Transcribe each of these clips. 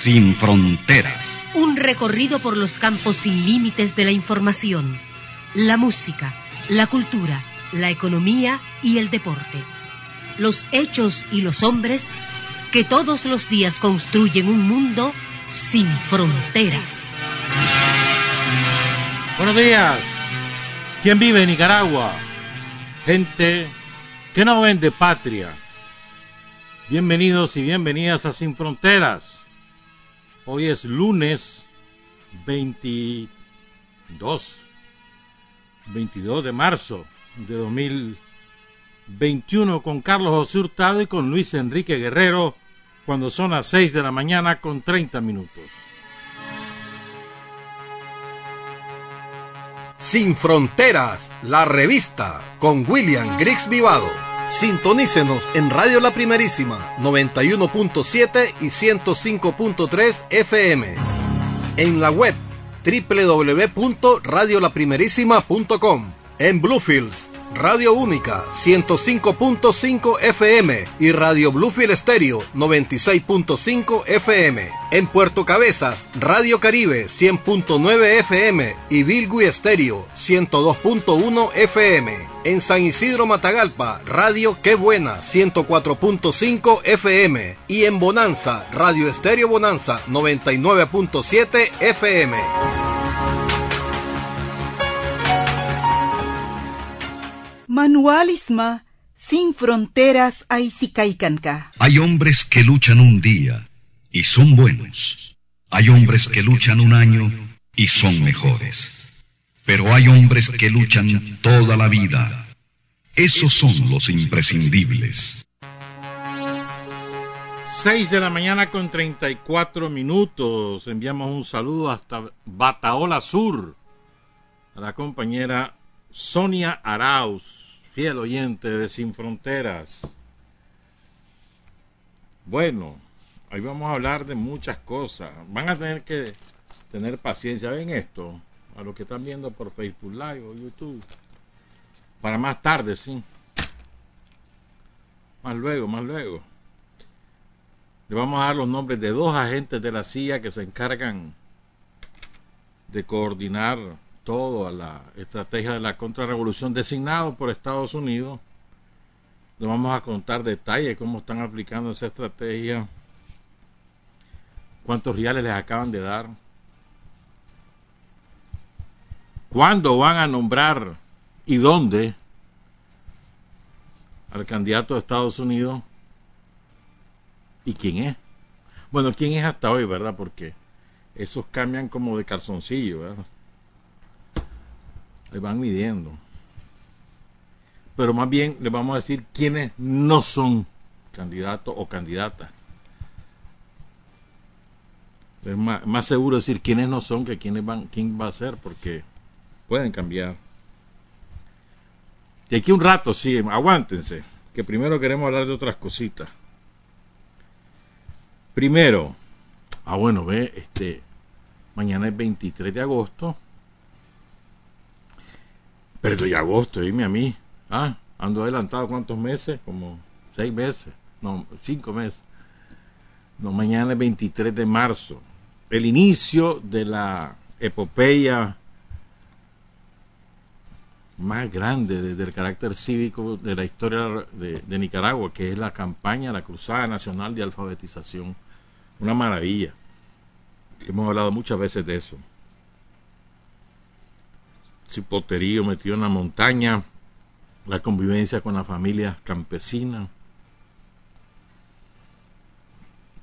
Sin fronteras. Un recorrido por los campos sin límites de la información, la música, la cultura, la economía y el deporte. Los hechos y los hombres que todos los días construyen un mundo sin fronteras. Buenos días. ¿Quién vive en Nicaragua? Gente que no vende patria. Bienvenidos y bienvenidas a Sin Fronteras. Hoy es lunes 22, 22 de marzo de 2021 con Carlos José Hurtado y con Luis Enrique Guerrero cuando son las 6 de la mañana con 30 minutos. Sin Fronteras, la revista con William Griggs Vivado. Sintonícenos en Radio La Primerísima 91.7 y 105.3 FM. En la web www.radiolaprimerísima.com. En Bluefields Radio Única 105.5 FM y Radio Bluefield Estéreo 96.5 FM. En Puerto Cabezas, Radio Caribe 100.9 FM y Bilgui Estéreo 102.1 FM. En San Isidro Matagalpa, Radio Qué Buena 104.5 FM y en Bonanza, Radio Estéreo Bonanza 99.7 FM. Manualisma sin fronteras Aisikaikanka. Hay hombres que luchan un día y son buenos. Hay hombres que luchan un año y son mejores. Pero hay hombres que luchan toda la vida. Esos son los imprescindibles. 6 de la mañana con 34 minutos. Enviamos un saludo hasta Bataola Sur a la compañera Sonia Arauz, fiel oyente de Sin Fronteras. Bueno, ahí vamos a hablar de muchas cosas. Van a tener que tener paciencia. Ven esto, a los que están viendo por Facebook Live o YouTube. Para más tarde, sí. Más luego, más luego. Le vamos a dar los nombres de dos agentes de la CIA que se encargan de coordinar todo a la estrategia de la contrarrevolución designado por Estados Unidos. Le vamos a contar detalles cómo están aplicando esa estrategia, cuántos reales les acaban de dar, cuándo van a nombrar y dónde al candidato de Estados Unidos y quién es. Bueno, quién es hasta hoy, ¿verdad? Porque esos cambian como de calzoncillo, ¿verdad? Le van midiendo. Pero más bien le vamos a decir quiénes no son candidatos o candidatas. Es más, seguro decir quiénes no son que quiénes van, quién va a ser, porque pueden cambiar. Y aquí un rato, sí, aguántense, que primero queremos hablar de otras cositas. Primero, ah bueno, ve, este, mañana es 23 de agosto, pero de agosto, dime a mí. Ah, ando adelantado cuántos meses? Como seis meses. No, cinco meses. No, mañana es 23 de marzo. El inicio de la epopeya más grande desde el carácter cívico de la historia de, de, Nicaragua, que es la campaña, la Cruzada Nacional de Alfabetización. Una maravilla. Hemos hablado muchas veces de eso cipoterío metido en la montaña, la convivencia con la familia campesina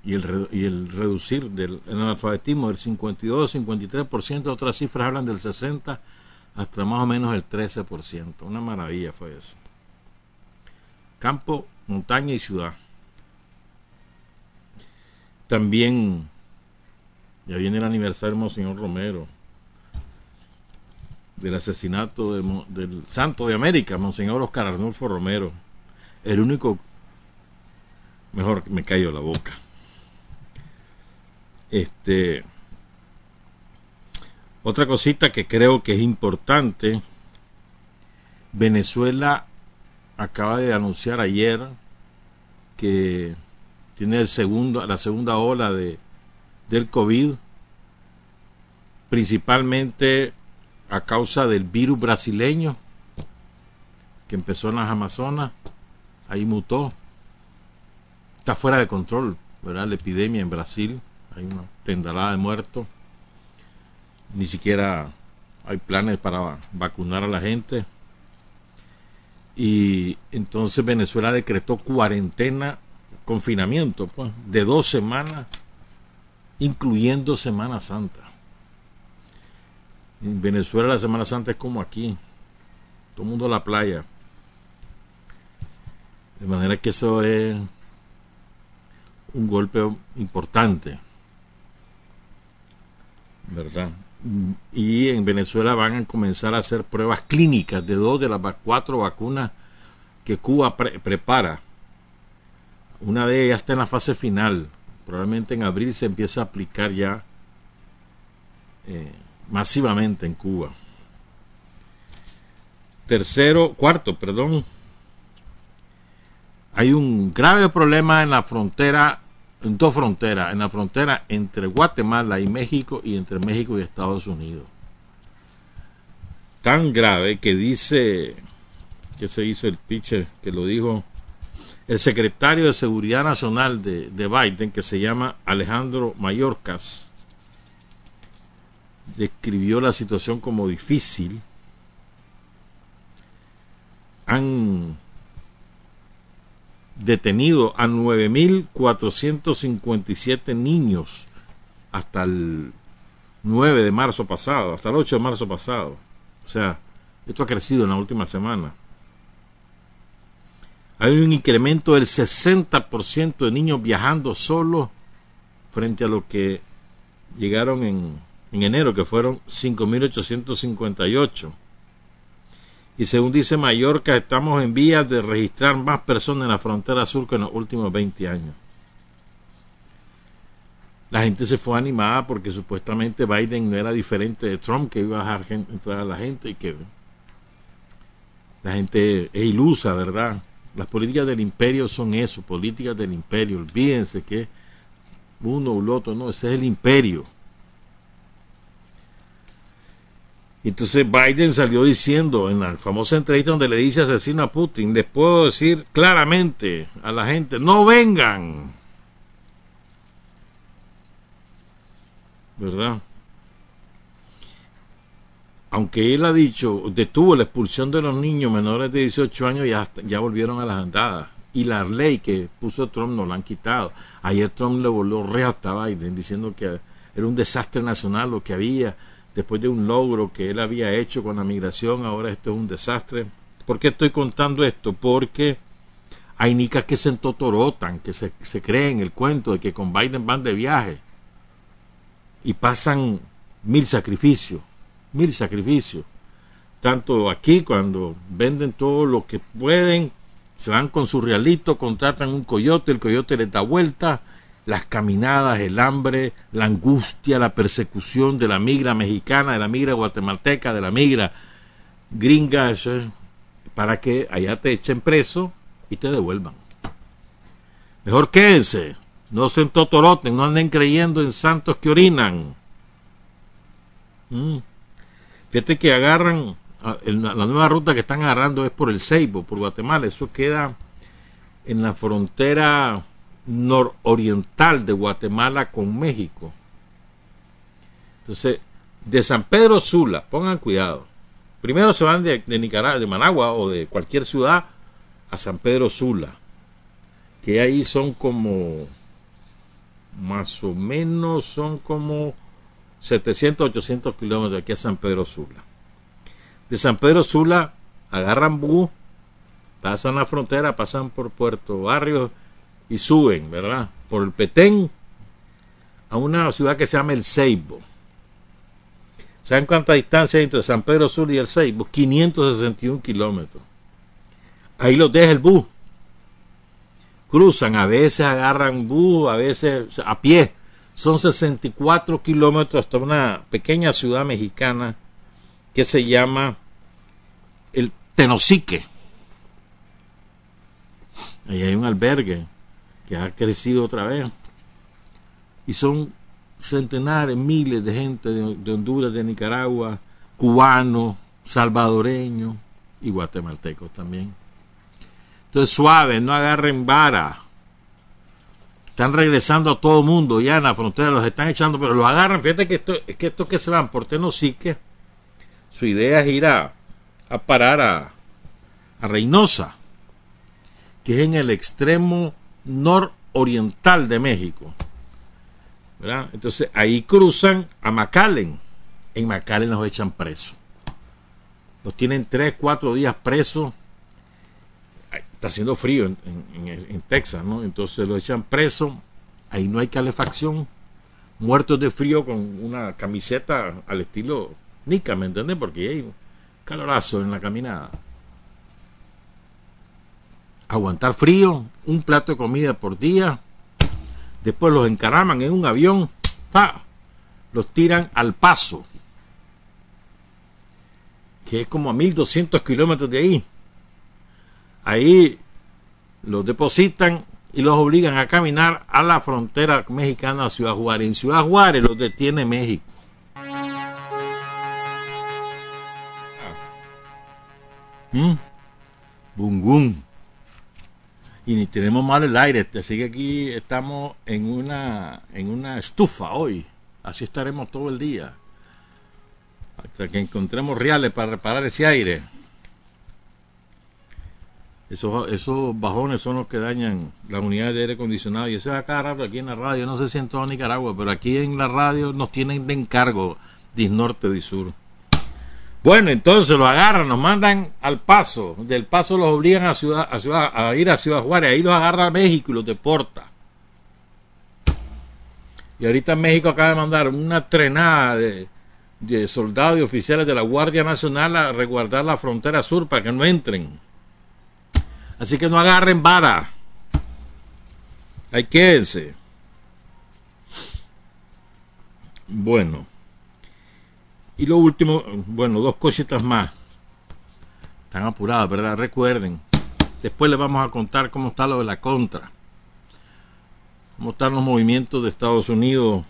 y el, y el reducir del analfabetismo del 52-53%, otras cifras hablan del 60% hasta más o menos el 13%. Una maravilla fue eso. Campo, montaña y ciudad. También Ya viene el aniversario de Monseñor Romero. Del asesinato del Santo de América, Monseñor Oscar Arnulfo Romero. El único. Mejor me cayó la boca. Este. Otra cosita que creo que es importante. Venezuela acaba de anunciar ayer que tiene el segundo, la segunda ola de, del COVID, principalmente a causa del virus brasileño que empezó en las Amazonas, ahí mutó, está fuera de control, ¿verdad? La epidemia en Brasil, hay una tendalada de muertos, ni siquiera hay planes para vacunar a la gente. Y entonces Venezuela decretó cuarentena confinamiento pues, de dos semanas, incluyendo Semana Santa. En Venezuela la Semana Santa es como aquí, todo el mundo a la playa. De manera que eso es un golpe importante, ¿verdad? Y en Venezuela van a comenzar a hacer pruebas clínicas de dos de las cuatro vacunas que Cuba prepara una de ellas está en la fase final. Probablemente en abril se empieza a aplicar ya eh, masivamente en Cuba. Tercero, cuarto, perdón. Hay un grave problema en la frontera, en dos fronteras, en la frontera entre Guatemala y México y entre México y Estados Unidos. Tan grave que dice que se hizo el pitcher que lo dijo el secretario de Seguridad Nacional de, Biden, que se llama Alejandro Mayorkas, describió la situación como difícil. Han detenido a 9.457 niños hasta el 9 de marzo pasado, hasta el 8 de marzo pasado. O sea, esto ha crecido en la última semana hay un incremento del 60% de niños viajando solos frente a lo que llegaron en, en enero, que fueron 5.858. Y según dice Mallorca, estamos en vías de registrar más personas en la frontera sur que en los últimos 20 años. La gente se fue animada porque supuestamente Biden no era diferente de Trump, que iba a dejar entrar a la gente y que la gente es ilusa, ¿verdad? Las políticas del imperio son eso, políticas del imperio. Olvídense que uno el otro, no, ese es el imperio. Entonces Biden salió diciendo en la famosa entrevista donde le dice asesino a Putin, les puedo decir claramente a la gente, no vengan. ¿Verdad? aunque él ha dicho, detuvo la expulsión de los niños menores de 18 años, ya, ya volvieron a las andadas. Y la ley que puso Trump no la han quitado. Ayer Trump le volvió re a Biden diciendo que era un desastre nacional lo que había después de un logro que él había hecho con la migración, ahora esto es un desastre. ¿Por qué estoy contando esto? Porque hay nicas que se entotorotan, que se, se creen el cuento de que con Biden van de viaje y pasan mil sacrificios mil sacrificios. Tanto aquí cuando venden todo lo que pueden, se van con su realito, contratan un coyote, el coyote les da vuelta, las caminadas, el hambre, la angustia, la persecución de la migra mexicana, de la migra guatemalteca, de la migra gringa, para que allá te echen preso y te devuelvan. Mejor quédense, no se entotoroten, no anden creyendo en santos que orinan. Mm. Fíjate que agarran, ah, la nueva ruta que están agarrando es por el Ceibo, por Guatemala. Eso queda en la frontera nororiental de Guatemala con México. Entonces, de San Pedro Sula, pongan cuidado. Primero se van de, Nicaragua, de Managua o de cualquier ciudad a San Pedro Sula, que ahí son como, más o menos son como 700, 800 kilómetros de aquí a San Pedro Sula. De San Pedro Sula agarran bus, pasan la frontera, pasan por Puerto Barrio y suben, ¿verdad? Por el Petén a una ciudad que se llama El Ceibo. ¿Saben cuánta distancia hay entre San Pedro Sur y El Ceibo? 561 kilómetros. Ahí los deja el bus. Cruzan, a veces agarran bus, a veces a pie. Son 64 kilómetros hasta una pequeña ciudad mexicana que se llama el Tenosique. Ahí hay un albergue que ha crecido otra vez. Y son centenares, miles de gente de, Honduras, de Nicaragua, cubanos, salvadoreños y guatemaltecos también. Entonces, suave, no agarren vara. Están regresando a todo mundo ya en la frontera, los están echando, pero los agarran. Fíjate que esto, es que estos que se van por Tenosique, su idea es ir a, parar a, a Reynosa, que es en el extremo nororiental de México. Entonces ahí cruzan a McAllen. En McAllen los echan presos. Los tienen tres, cuatro días presos. Está haciendo frío en, Texas, ¿no? Entonces los echan presos. Ahí no hay calefacción. Muertos de frío con una camiseta al estilo Nica, ¿me entiendes? Porque hay calorazo en la caminada. Aguantar frío, un plato de comida por día después los encaraman en un avión, los tiran al paso, que es como a 1200 kilómetros de ahí. Ahí los depositan y los obligan a caminar a la frontera mexicana a Ciudad Juárez. En Ciudad Juárez los detiene México. ¿Mm? Bungún y ni tenemos mal el aire, así que aquí estamos en una, en una estufa hoy, así estaremos todo el día, hasta que encontremos reales para reparar ese aire. Esos, esos bajones son los que dañan la unidad de aire acondicionado. Y eso es acá rato aquí en la radio, no sé si en toda Nicaragua, pero aquí en la radio nos tienen de encargo de norte y sur. Bueno, entonces los agarran, nos mandan al paso. Del paso los obligan a, a, a ir a Ciudad Juárez. Ahí los agarra México y los deporta. Y ahorita México acaba de mandar una trenada de, de soldados y oficiales de la Guardia Nacional a resguardar la frontera sur para que no entren. Así que no agarren vara. Ahí quédense. Bueno. Y lo último, bueno, dos cositas más. Están apuradas, ¿verdad? Recuerden. Después les vamos a contar cómo está lo de la contra. Cómo están los movimientos de Estados Unidos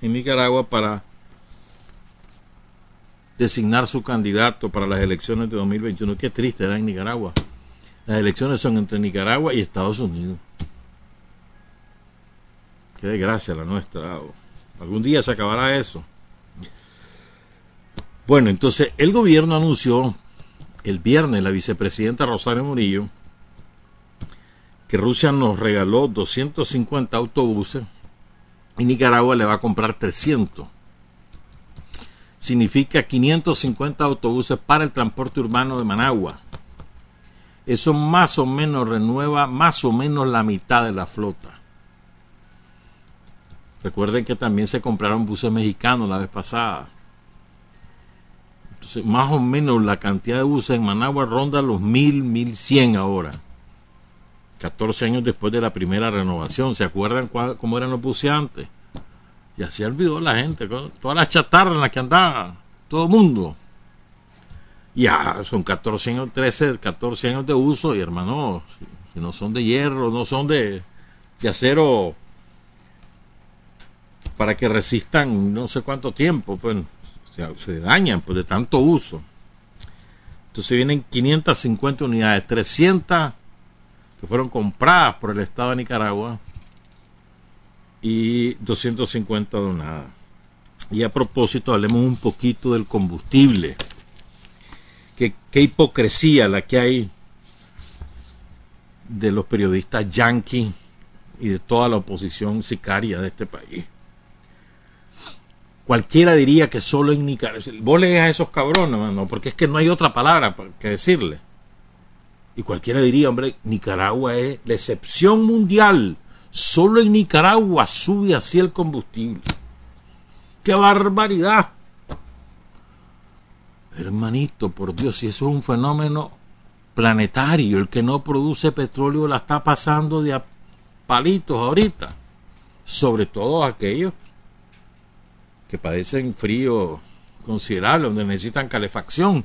en Nicaragua para designar su candidato para las elecciones de 2021. Qué triste era en Nicaragua. Las elecciones son entre Nicaragua y Estados Unidos. Qué desgracia la nuestra. Algún día se acabará eso. Bueno, entonces el gobierno anunció el viernes, la vicepresidenta Rosario Murillo, que Rusia nos regaló 250 autobuses y Nicaragua le va a comprar 300. Significa 550 autobuses para el transporte urbano de Managua. Eso más o menos renueva más o menos la mitad de la flota. Recuerden que también se compraron buses mexicanos la vez pasada más o menos la cantidad de buses en Managua ronda los mil, mil cien ahora. 14 años después de la primera renovación. ¿Se acuerdan cómo eran los buses antes? Ya se olvidó la gente, todas las chatarras en las que andaba, todo el mundo. Ya, son 14 años, 13, 14 años de uso y hermano, si, no son de hierro, no son de, de acero para que resistan no sé cuánto tiempo, pues se dañan pues, de tanto uso. Entonces vienen 550 unidades, 300 que fueron compradas por el Estado de Nicaragua y 250 donadas. Y a propósito, hablemos un poquito del combustible. Qué, qué hipocresía la que hay de los periodistas yanquis y de toda la oposición sicaria de este país. Cualquiera diría que solo en Nicaragua. Vos lees a esos cabrones, mano, porque es que no hay otra palabra que decirle. Y cualquiera diría, hombre, Nicaragua es la excepción mundial. Solo en Nicaragua sube así el combustible. ¡Qué barbaridad! Hermanito, por Dios, si eso es un fenómeno planetario, el que no produce petróleo la está pasando de a palitos ahorita. Sobre todo aquellos que padecen frío considerable, donde necesitan calefacción.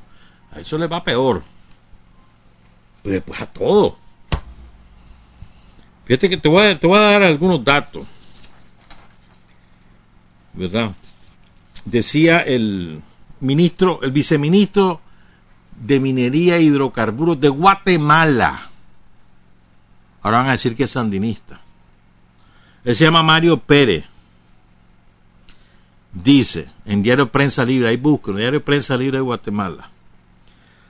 A eso les va peor. Pues después a todo. Fíjate que te voy a, te voy a dar algunos datos. ¿Verdad? Decía el ministro, el viceministro de Minería e Hidrocarburos de Guatemala. Ahora van a decir que es sandinista. Él se llama Mario Pérez. Dice en Diario Prensa Libre, ahí busco, en Diario Prensa Libre de Guatemala.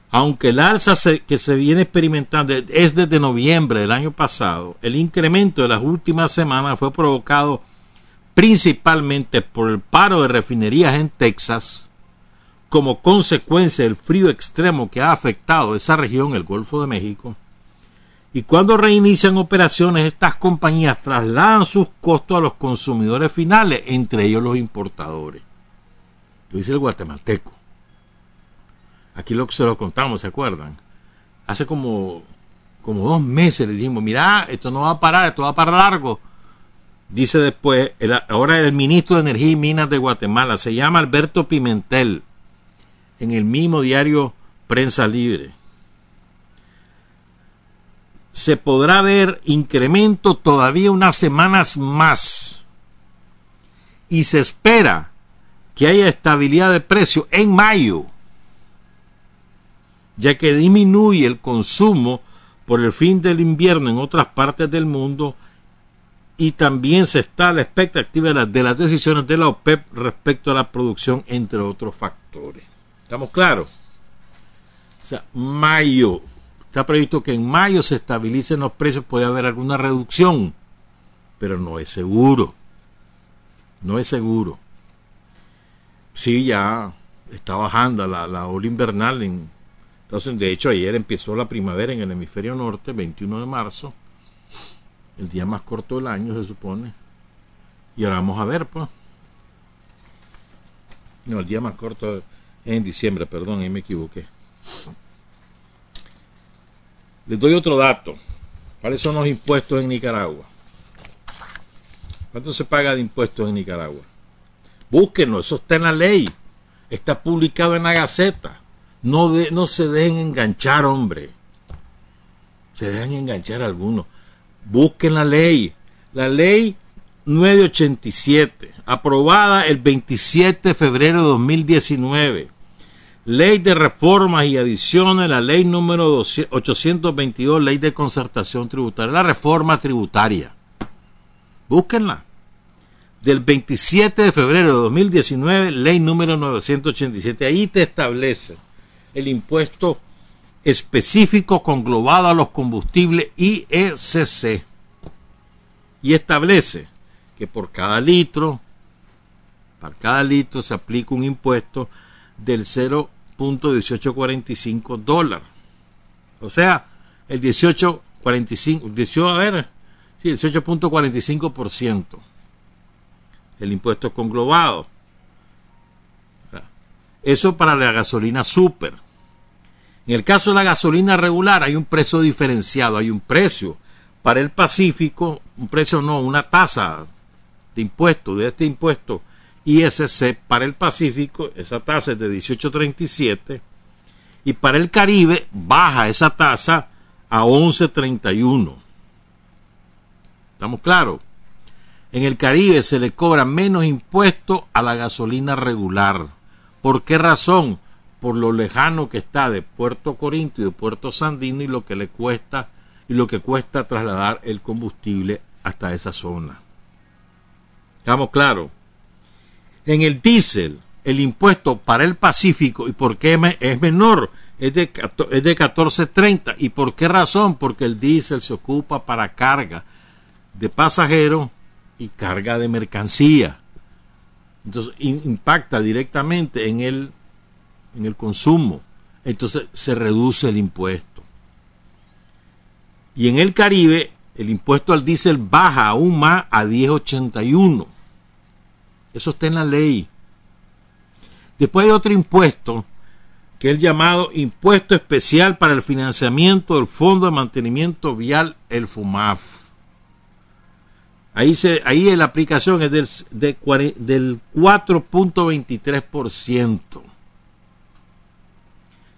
Aunque el alza que se viene experimentando es desde noviembre del año pasado, el incremento de las últimas semanas fue provocado principalmente por el paro de refinerías en Texas, como consecuencia del frío extremo que ha afectado esa región, el Golfo de México. Y cuando reinician operaciones, estas compañías trasladan sus costos a los consumidores finales, entre ellos los importadores. Lo dice el guatemalteco. Aquí lo se lo contamos, ¿se acuerdan? Hace como, como dos meses le dijimos, mira, esto no va a parar, esto va para largo. Dice después, ahora el ministro de Energía y Minas de Guatemala, se llama Alberto Pimentel en el mismo diario Prensa Libre. Se podrá ver incremento todavía unas semanas más. Y se espera que haya estabilidad de precio en mayo, ya que disminuye el consumo por el fin del invierno en otras partes del mundo y también se está la expectativa de las, de las decisiones de la OPEP respecto a la producción, entre otros factores. ¿Estamos claros? O sea, mayo. Está previsto que en mayo se estabilicen los precios, puede haber alguna reducción, pero no es seguro. No es seguro. Sí, ya está bajando la, la ola invernal. En, entonces, de hecho, ayer empezó la primavera en el hemisferio norte, 21 de marzo, el día más corto del año, se supone. Y ahora vamos a ver, pues. No, el día más corto en diciembre, perdón, ahí me equivoqué. Les doy otro dato. ¿Cuáles son los impuestos en Nicaragua? ¿Cuánto se paga de impuestos en Nicaragua? Búsquenlo, eso está en la ley. Está publicado en la Gaceta. No, no se dejen enganchar, hombre. Se dejan enganchar algunos. Busquen la ley. La ley 987, aprobada el 27 de febrero de 2019 Ley de reformas y adiciones, la ley número 822, ley de concertación tributaria, la reforma tributaria. Búsquenla. Del 27 de febrero de 2019, ley número 987. Ahí te establece el impuesto específico conglobado a los combustibles IECC. Y establece que por cada litro, para cada litro se aplica un impuesto del 0 1845 dólares. O sea, el 18.45, a ver, sí, el 18.45%. El impuesto conglobado. Eso para la gasolina super. En el caso de la gasolina regular hay un precio diferenciado, hay un precio para el Pacífico, un precio no, una tasa de impuesto, de este impuesto ISC para el Pacífico, esa tasa es de 18.37 y para el Caribe baja esa tasa a 11.31. ¿Estamos claros? En el Caribe se le cobra menos impuesto a la gasolina regular. ¿Por qué razón? Por lo lejano que está de Puerto Corinto y de Puerto Sandino y lo que le cuesta y lo que cuesta trasladar el combustible hasta esa zona. ¿Estamos claros? En el diésel, el impuesto para el Pacífico, ¿y por qué es menor? Es de, es de 14.30. ¿Y por qué razón? Porque el diésel se ocupa para carga de pasajeros y carga de mercancía. Entonces impacta directamente en el, en el consumo. Entonces se reduce el impuesto. Y en el Caribe el impuesto al diésel baja aún más a 1081. Eso está en la ley. Después hay otro impuesto que es el llamado Impuesto Especial para el Financiamiento del Fondo de Mantenimiento Vial, el FUMAF. Ahí, se, ahí la aplicación es del, del 4.23%.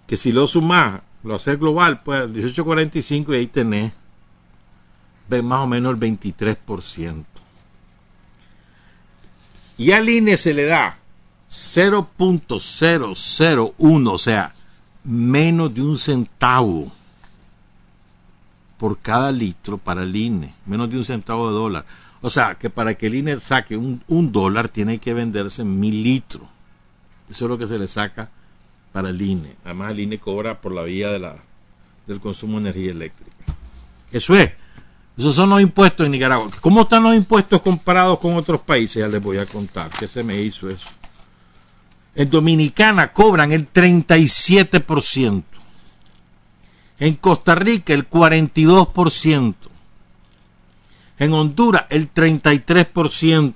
Que si lo sumas, lo hace global, pues 18.45 y ahí tenés más o menos el 23%. Y al INE se le da 0.001, o sea, menos de un centavo por cada litro para el INE, menos de un centavo de dólar. O sea, que para que el INE saque un, dólar tiene que venderse mil litros. Eso es lo que se le saca para el INE. Además, el INE cobra por la vía del consumo de energía eléctrica. Eso es. Esos son los impuestos en Nicaragua. ¿Cómo están los impuestos comparados con otros países? Ya les voy a contar. ¿Qué se me hizo eso? En Dominicana cobran el 37%. En Costa Rica el 42% en Honduras el 33%,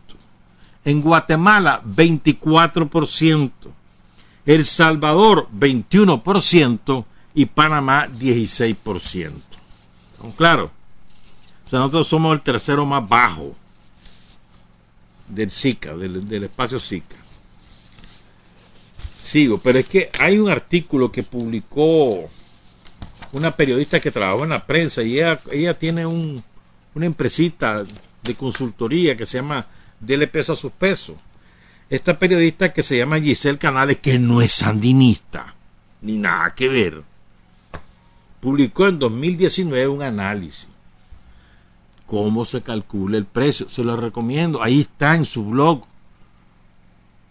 en Guatemala 24%, El Salvador 21% y Panamá 16%. Claro, o sea, nosotros somos el tercero más bajo del SICA, del, espacio SICA. Sigo, pero es que hay un artículo que publicó una periodista que trabajó en la prensa y ella, ella tiene un, una empresita de consultoría que se llama Dele peso a sus pesos. Esta periodista que se llama Giselle Canales, que no es sandinista, ni nada que ver, publicó en 2019 un análisis. ¿Cómo se calcula el precio? Se lo recomiendo. Ahí está en su blog.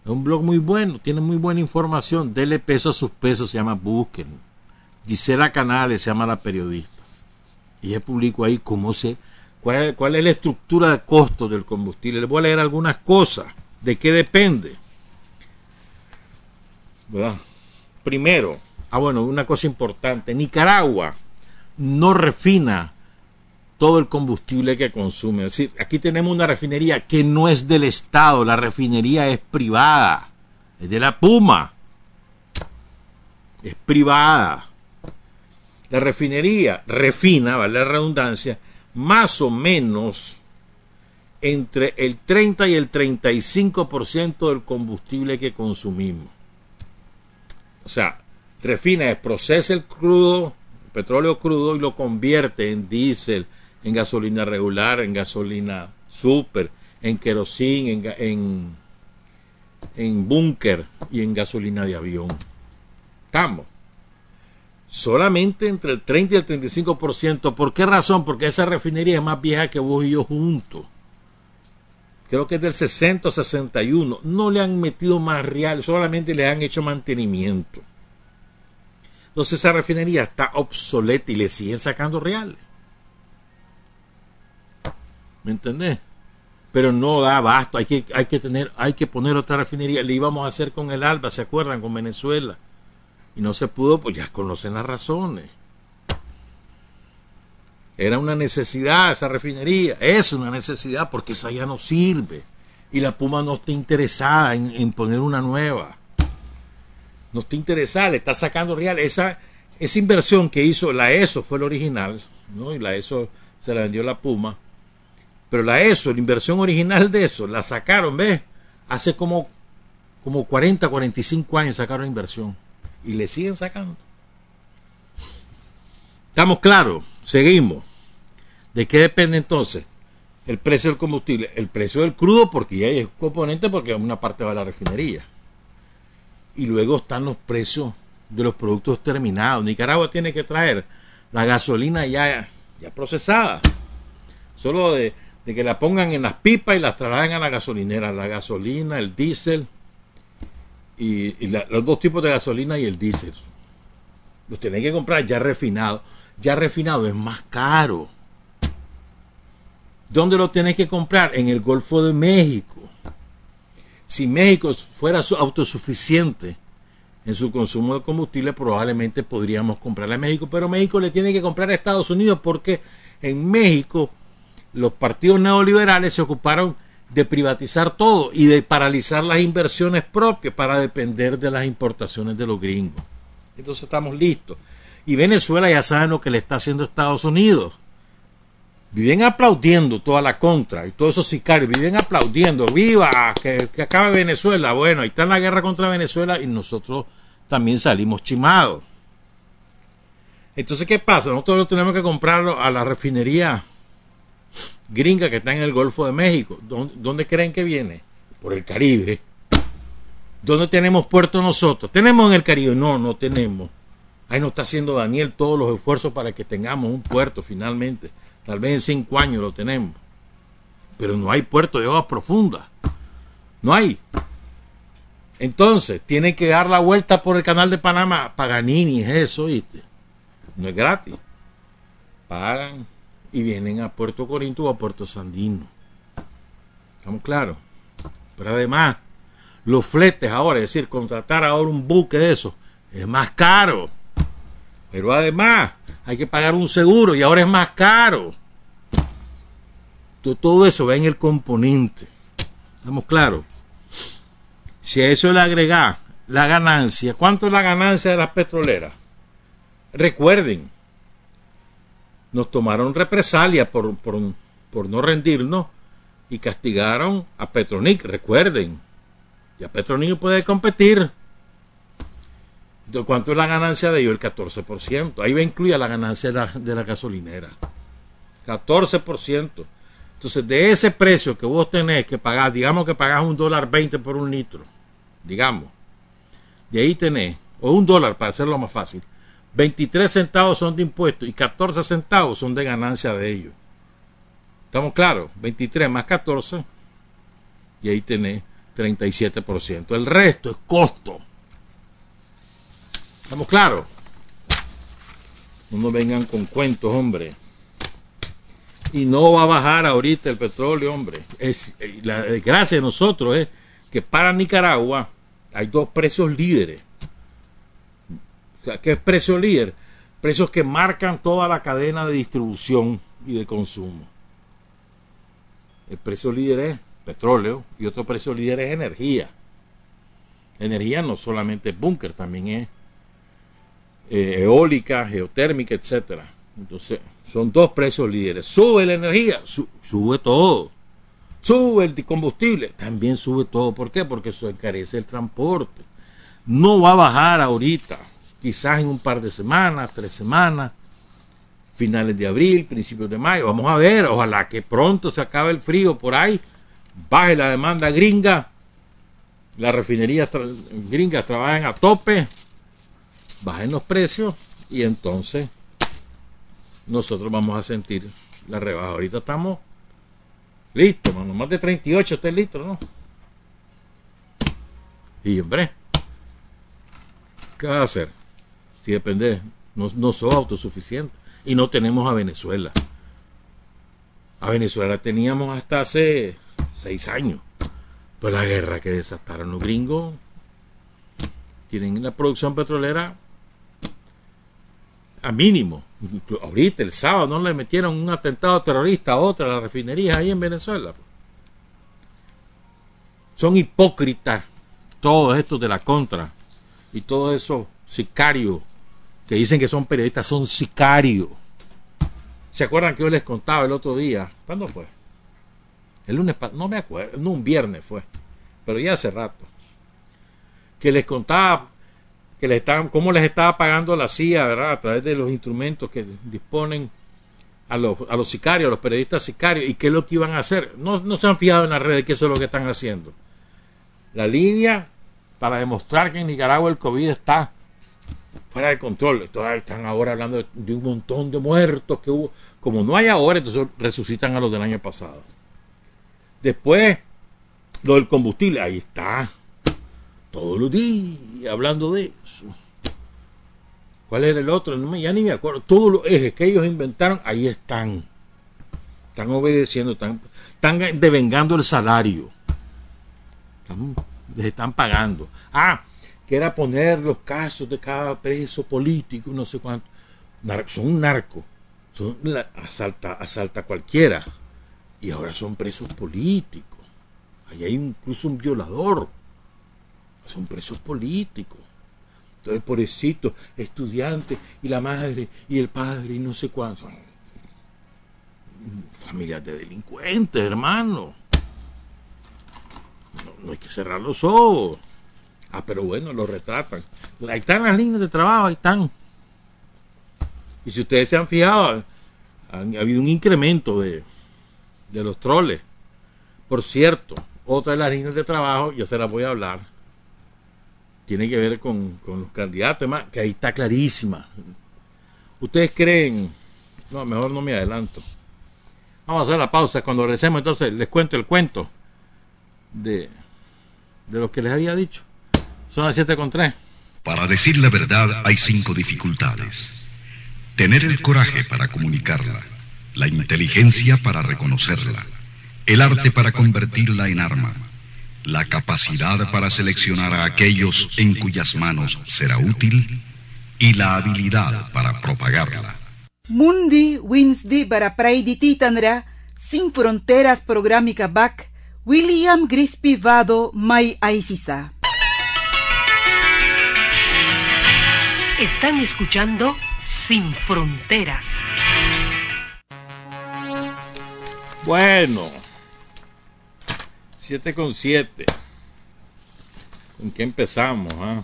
Es un blog muy bueno, tiene muy buena información. Dele peso a sus pesos, se llama Busquen. Gisela Canales se llama la periodista. Y ella publicó ahí cómo se ¿Cuál es, la estructura de costo del combustible? Les voy a leer algunas cosas. ¿De qué depende? Primero, ah bueno, una cosa importante. Nicaragua no refina todo el combustible que consume. Es decir, aquí tenemos una refinería que no es del Estado, la refinería es privada, es de la Puma, es privada. La refinería refina, vale la redundancia, más o menos entre el 30 y el 35% del combustible que consumimos. O sea, refina, procesa el crudo, el petróleo crudo y lo convierte en diésel, en gasolina regular, en gasolina super, en querosín, en, en, en búnker y en gasolina de avión. Estamos solamente entre el 30 y el 35%. ¿Por qué razón? Porque esa refinería es más vieja que vos y yo juntos. Creo que es del 60 o 61. No le han metido más real, solamente le han hecho mantenimiento. Entonces esa refinería está obsoleta y le siguen sacando reales. ¿Me entendés? Pero no da abasto, hay que, hay que tener, hay que poner otra refinería. Le íbamos a hacer con el Alba, ¿se acuerdan? Con Venezuela y no se pudo, pues ya conocen las razones. Era una necesidad esa refinería, es una necesidad porque esa ya no sirve. Y la Puma no está interesada en, poner una nueva. No está interesada, le está sacando real. Esa, esa inversión que hizo la ESO fue la original, ¿no? Y la ESO se la vendió la Puma. Pero la ESO, la inversión original de eso, la sacaron, ¿ves? Hace como, como 40, 45 años sacaron inversión y le siguen sacando. ¿Estamos claros? Seguimos. ¿De qué depende entonces? El precio del combustible. El precio del crudo, porque ya hay componente, porque una parte va a la refinería. Y luego están los precios de los productos terminados. Nicaragua tiene que traer la gasolina ya, ya procesada. Solo de, que la pongan en las pipas y las trasladen a la gasolinera. La gasolina, el diésel, y, los dos tipos de gasolina y el diésel. Los tenéis que comprar ya refinado. Ya refinado es más caro. ¿Dónde lo tenéis que comprar? En el Golfo de México. Si México fuera autosuficiente en su consumo de combustible, probablemente podríamos comprarle a México, pero México le tiene que comprar a Estados Unidos porque en México los partidos neoliberales se ocuparon de privatizar todo y de paralizar las inversiones propias para depender de las importaciones de los gringos. Entonces estamos listos. Y Venezuela ya sabe lo que le está haciendo Estados Unidos. Viven aplaudiendo toda la contra y todos esos sicarios viven aplaudiendo. ¡Viva! Que, que acabe Venezuela. Bueno, ahí está la guerra contra Venezuela y nosotros también salimos chimados. Entonces, ¿qué pasa? Nosotros lo tenemos que comprarlo a la refinería gringa que está en el Golfo de México. ¿Dónde, creen que viene? Por el Caribe. ¿Dónde tenemos puerto nosotros? ¿Tenemos en el Caribe? No, no tenemos. Ahí nos está haciendo Daniel todos los esfuerzos para que tengamos un puerto finalmente. Tal vez en cinco años lo tenemos. Pero no hay puerto de aguas profundas. No hay. Entonces, tiene que dar la vuelta por el canal de Panamá. Paganini es eso, ¿viste? No es gratis. Pagan y vienen a Puerto Corinto o a Puerto Sandino. ¿Estamos claros? Pero además, los fletes ahora, es decir, contratar ahora un buque de eso, es más caro. Pero además, hay que pagar un seguro y ahora es más caro. Todo eso va en el componente. ¿Estamos claros? Si a eso le agrega la ganancia, ¿cuánto es la ganancia de las petroleras? Recuerden, nos tomaron represalia por, por, por no rendirnos y castigaron a Petronic, recuerden. Ya Petronic puede competir. ¿Cuánto es la ganancia de ellos? El 14%. Ahí va incluida la ganancia de la, de la gasolinera. 14%. Entonces, de ese precio que vos tenés que pagar, digamos que pagás un dólar 20 por un litro, digamos, de ahí tenés, o un dólar para hacerlo más fácil, 23 centavos son de impuestos y 14 centavos son de ganancia de ellos. ¿Estamos claros? 23 más 14 y ahí tenés 37%. El resto es costo. ¿Estamos claros? No vengan con cuentos, hombre. Y no va a bajar ahorita el petróleo, hombre. Es, eh, la desgracia de nosotros es que para Nicaragua hay dos precios líderes ¿Qué es precio líder? Precios que marcan toda la cadena de distribución y de consumo. El precio líder es petróleo y otro precio líder es energía. Energía no solamente es búnker, también es eh, eólica, geotérmica, etcétera. Entonces, son dos precios líderes. Sube la energía, sube todo. Sube el combustible, también sube todo. ¿Por qué? Porque eso encarece el transporte. No va a bajar ahorita quizás en un par de semanas, tres semanas, finales de abril, principios de mayo. Vamos a ver, ojalá que pronto se acabe el frío por ahí, baje la demanda gringa, las refinerías gringas trabajen a tope, bajen los precios y entonces nosotros vamos a sentir la rebaja. Ahorita estamos listos, más de 38 está listo, ¿no? Y hombre, ¿qué va a hacer? Si depende, no, no somos autosuficientes. Y no tenemos a Venezuela. A Venezuela teníamos hasta hace seis años. Pues la guerra que desataron los gringos tienen la producción petrolera a mínimo. Ahorita, el sábado, no le metieron un atentado terrorista a otra, a la refinería ahí en Venezuela. Son hipócritas todos estos de la contra y todos esos sicarios que dicen que son periodistas, son sicarios. ¿Se acuerdan que yo les contaba el otro día? ¿Cuándo fue? El lunes, no me acuerdo, no, un viernes fue, pero ya hace rato. Que les contaba que les estaban, cómo les estaba pagando la CIA, ¿verdad? A través de los instrumentos que disponen a los, a los sicarios, a los periodistas sicarios, y qué es lo que iban a hacer. No, no se han fijado en las redes que es lo que están haciendo. La línea para demostrar que en Nicaragua el COVID está fuera de control. están ahora hablando de, un montón de muertos que hubo. Como no hay ahora, entonces resucitan a los del año pasado. Después, lo del combustible, ahí está. Todos los días hablando de eso. ¿Cuál era el otro? No, ya ni me acuerdo. Todos los ejes que ellos inventaron, ahí están. Están obedeciendo, están, están devengando el salario. les están pagando. Ah, que era poner los casos de cada preso político, no sé cuánto. son un narco, son asalta, asalta cualquiera. Y ahora son presos políticos. Ahí hay incluso un violador. Son presos políticos. Entonces, pobrecito, estudiante, y la madre, y el padre, y no sé cuánto. Familias de delincuentes, hermano. No, hay que cerrar los ojos. Ah, pero bueno, lo retratan. Ahí están las líneas de trabajo, ahí están. Y si ustedes se han fijado, ha, habido un incremento de, de los troles. Por cierto, otra de las líneas de trabajo, ya se las voy a hablar, tiene que ver con, con los candidatos, que ahí está clarísima. ¿Ustedes creen? No, mejor no me adelanto. Vamos a hacer la pausa. Cuando regresemos, entonces les cuento el cuento de, de lo que les había dicho. Son las 7 con 3. Para decir la verdad hay cinco dificultades. Tener el coraje para comunicarla, la inteligencia para reconocerla, el arte para convertirla en arma, la capacidad para seleccionar a aquellos en cuyas manos será útil y la habilidad para propagarla. Mundi Winsdi para Praidititanra, Sin Fronteras Programica Back, William Grispi Vado Mai Aisisa. Están escuchando Sin Fronteras. Bueno, 7 con 7. ¿Con qué empezamos? Ah?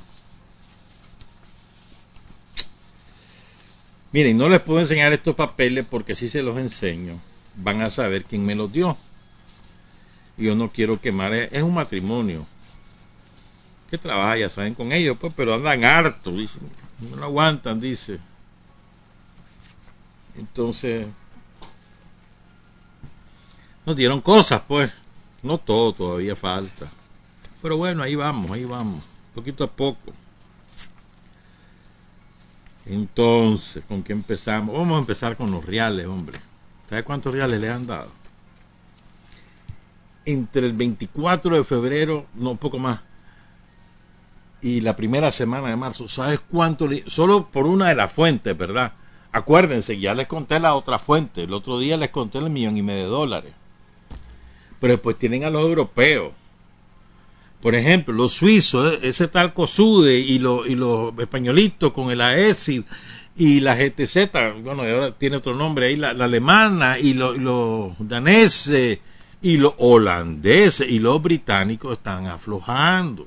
Miren, no les puedo enseñar estos papeles porque si se los enseño, van a saber quién me los dio. Yo no quiero quemar, es un matrimonio. Que trabaja, ya saben, con ellos, pues, pero andan hartos, dicen. No lo aguantan, dice. Entonces, nos dieron cosas, pues. No todo, todavía falta. Pero bueno, ahí vamos, ahí vamos. Poquito a poco. Entonces, ¿con qué empezamos? Vamos a empezar con los reales, hombre. ¿Sabe cuántos reales le han dado? Entre el 24 de febrero, no, un poco más, y la primera semana de marzo, ¿sabes cuánto? Solo por una de las fuentes, ¿verdad? Acuérdense, ya les conté la otra fuente. El otro día les conté el millón y medio de dólares. Pero después tienen a los europeos. Por ejemplo, los suizos, e, ese tal COSUDE y, los, y los españolitos con el AESI y la GTZ, bueno, ahora tiene otro nombre ahí, la, alemana y los daneses y los holandeses y los británicos están aflojando.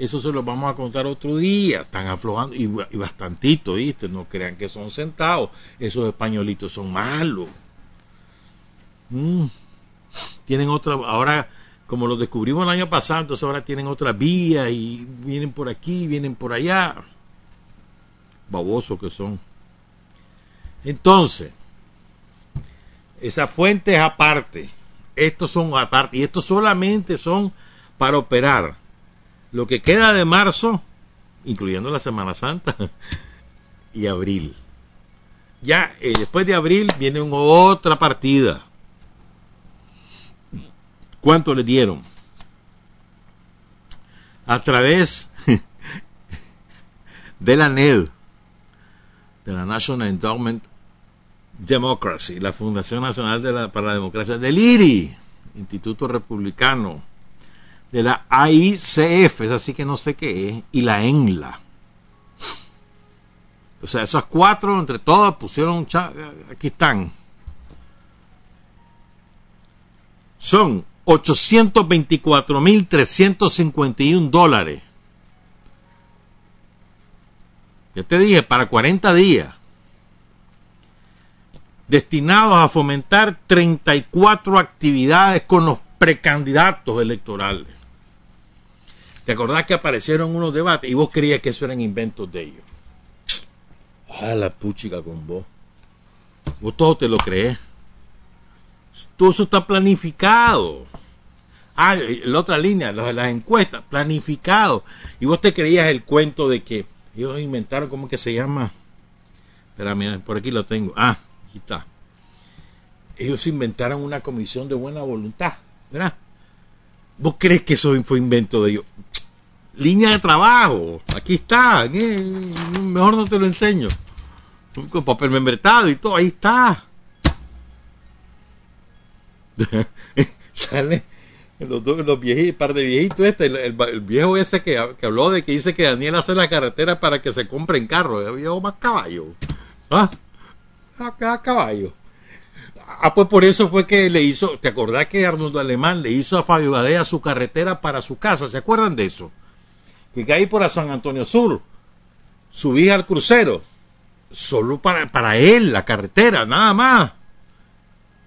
Eso se lo vamos a contar otro día. Están aflojando y, bastantito, ¿viste? No crean que son sentados. Esos españolitos son malos. Mm. Tienen otra, ahora como lo descubrimos el año pasado, entonces ahora tienen otra vía y vienen por aquí, vienen por allá. Babosos que son. Entonces, esa fuente es aparte. Estos son aparte. Y estos solamente son para operar. Lo que queda de marzo, incluyendo la Semana Santa, y abril. Ya eh, después de abril viene otra partida. ¿Cuánto le dieron? A través de la NED, de la National Endowment Democracy, la Fundación Nacional de la, para la Democracia del IRI, Instituto Republicano, de la AICF, es así que no sé qué es, y la ENLA. O sea, esas cuatro, entre todas, pusieron, aquí están. Son 824.351 dólares. Ya te dije, para 40 días. Destinados a fomentar 34 actividades con los precandidatos electorales. ¿Te acordás que aparecieron unos debates y vos creías que eso eran inventos de ellos? Ah, la puchica con vos. Vos todo te lo crees. Todo eso está planificado. Ah, la otra línea, las encuestas, planificado. Y vos te creías el cuento de que ellos inventaron, ¿cómo que se llama? Espérame, por aquí lo tengo. Ah, aquí está. Ellos inventaron una comisión de buena voluntad, ¿verdad? ¿Vos crees que eso fue invento de ellos? Línea de trabajo, aquí está. Mejor no te lo enseño. Con papel membretado y todo, ahí está. sale los, dos, los viejitos, par de viejitos este, el, viejo ese que, habló de que dice que Daniel hace la carretera para que se compren carros, el viejo más caballo. ¿Ah? A, caballo. Ah, pues por eso fue que le hizo, ¿te acordás que Arnoldo Alemán le hizo a Fabio Badea su carretera para su casa? ¿Se acuerdan de eso? Que cae por San Antonio Sur, subí al crucero, solo para, para él, la carretera, nada más.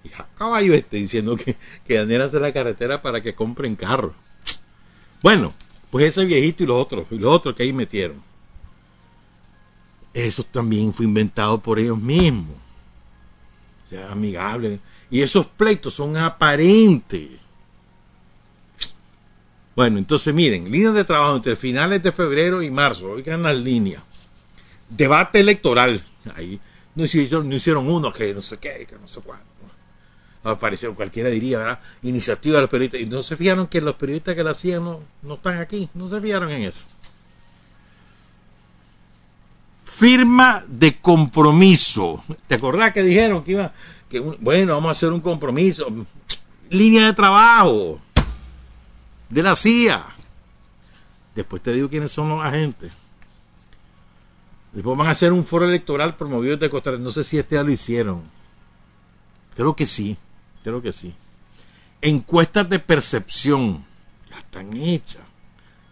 Y a caballo este diciendo que, que Daniel hace la carretera para que compren carro. Bueno, pues ese viejito y los otros, y los otros que ahí metieron. Eso también fue inventado por ellos mismos. Sea, amigable. Y esos pleitos son aparentes. Bueno, entonces miren, líneas de trabajo entre finales de febrero y marzo. Oigan las líneas. Debate electoral. Ahí no hicieron, no hicieron uno que no sé qué, que no sé cuánto apareció, cualquiera diría, ¿verdad? Iniciativa de los periodistas. Y no se fijaron que los periodistas que la hacían no, no están aquí, no se fijaron en eso. Firma de compromiso. ¿Te acordás que dijeron que iba, que bueno, vamos a hacer un compromiso? Línea de trabajo de la CIA. Después te digo quiénes son los agentes. Después van a hacer un foro electoral promovido desde Costa Rica. No sé si este ya lo hicieron. Creo que sí. Creo que sí. Encuestas de percepción. Ya están hechas.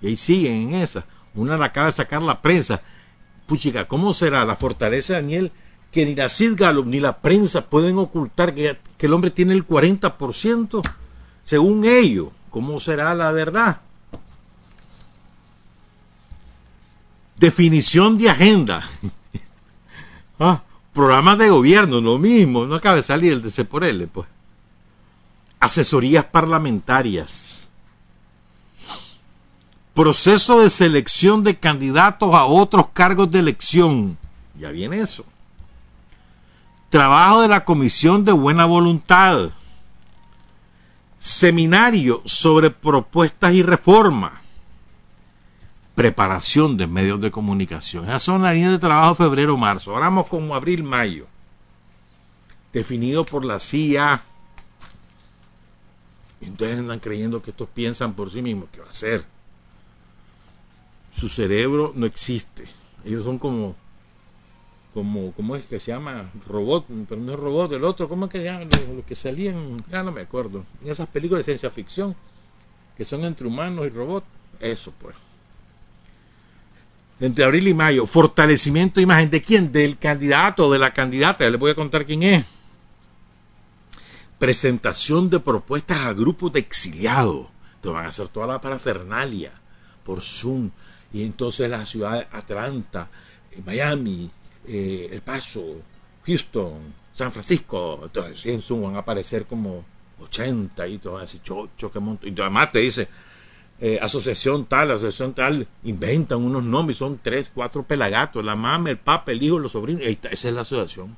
Y ahí siguen en esas. Una la acaba de sacar la prensa. Puchica, ¿cómo será la fortaleza de Daniel que ni la Sid Gallup ni la prensa pueden ocultar que, que el hombre tiene el 40%? Según ellos, ¿cómo será la verdad? Definición de agenda. ah, programas de gobierno, lo mismo, no acaba de salir el de C por L, pues asesorías parlamentarias, proceso de selección de candidatos a otros cargos de elección. Ya viene eso. Trabajo de la Comisión de Buena Voluntad. Seminario sobre propuestas y reformas. Preparación de medios de comunicación. Esas son las líneas de trabajo febrero-marzo. Ahora vamos como abril-mayo. Definido por la CIA entonces andan creyendo que estos piensan por sí mismos. ¿Qué va a ser? Su cerebro no existe. Ellos son como, como, ¿cómo es que se llama? Robot, pero no es robot, el otro, ¿cómo es que se llama? Lo, que salían, ya no me acuerdo. En esas películas de ciencia ficción, que son entre humanos y robots. Eso pues. Entre abril y mayo, fortalecimiento de imagen. ¿De quién? Del candidato, de la candidata. Ya les voy a contar quién es presentación de propuestas a grupos de exiliados. Entonces van a hacer toda la parafernalia por Zoom. Y entonces la ciudad de Atlanta, eh, Miami, eh, El Paso, Houston, San Francisco. Entonces en Zoom van a aparecer como 80 y todo así, chocho, que monto. Y además te dice, eh, asociación tal, asociación tal, inventan unos nombres, son tres, cuatro pelagatos, la mamá, el papá, el hijo, los sobrinos, esa es la asociación.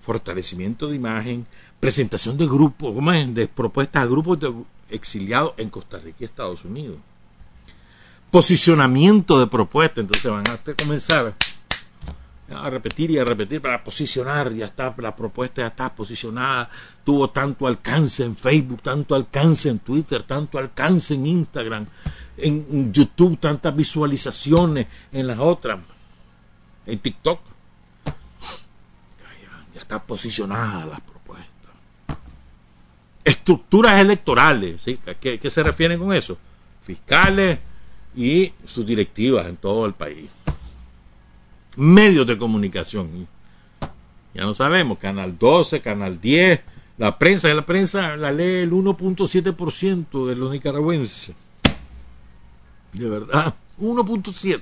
fortalecimiento de imagen, presentación de grupos, de propuestas a grupos de exiliados en Costa Rica y Estados Unidos. Posicionamiento de propuestas, entonces van a comenzar a repetir y a repetir para posicionar, ya está, la propuesta ya está posicionada, tuvo tanto alcance en Facebook, tanto alcance en Twitter, tanto alcance en Instagram, en YouTube, tantas visualizaciones en las otras, en TikTok está posicionada las propuestas. Estructuras electorales, ¿sí? ¿Qué, se refieren con eso? Fiscales y sus directivas en todo el país. Medios de comunicación. Ya no sabemos, Canal 12, Canal 10, la prensa, la prensa la lee el 1.7% de los nicaragüenses. De verdad, 1.7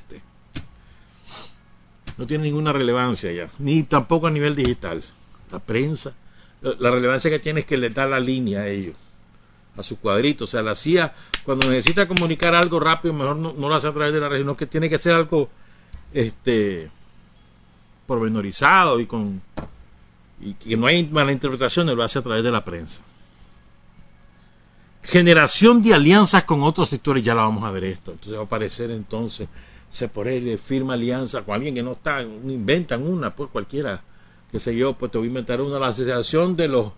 no tiene ninguna relevancia ya, ni tampoco a nivel digital. La prensa, la relevancia que tiene es que le da la línea a ellos, a sus cuadritos. O sea, la CIA, cuando necesita comunicar algo rápido, mejor no, lo hace a través de la región, que tiene que ser algo este pormenorizado y con y que no hay mala interpretación, lo hace a través de la prensa. Generación de alianzas con otros sectores, ya la vamos a ver esto. Entonces va a aparecer entonces se por él firma alianza con alguien que no está, inventan una, pues cualquiera, qué sé yo, pues te voy a inventar una, la asociación de los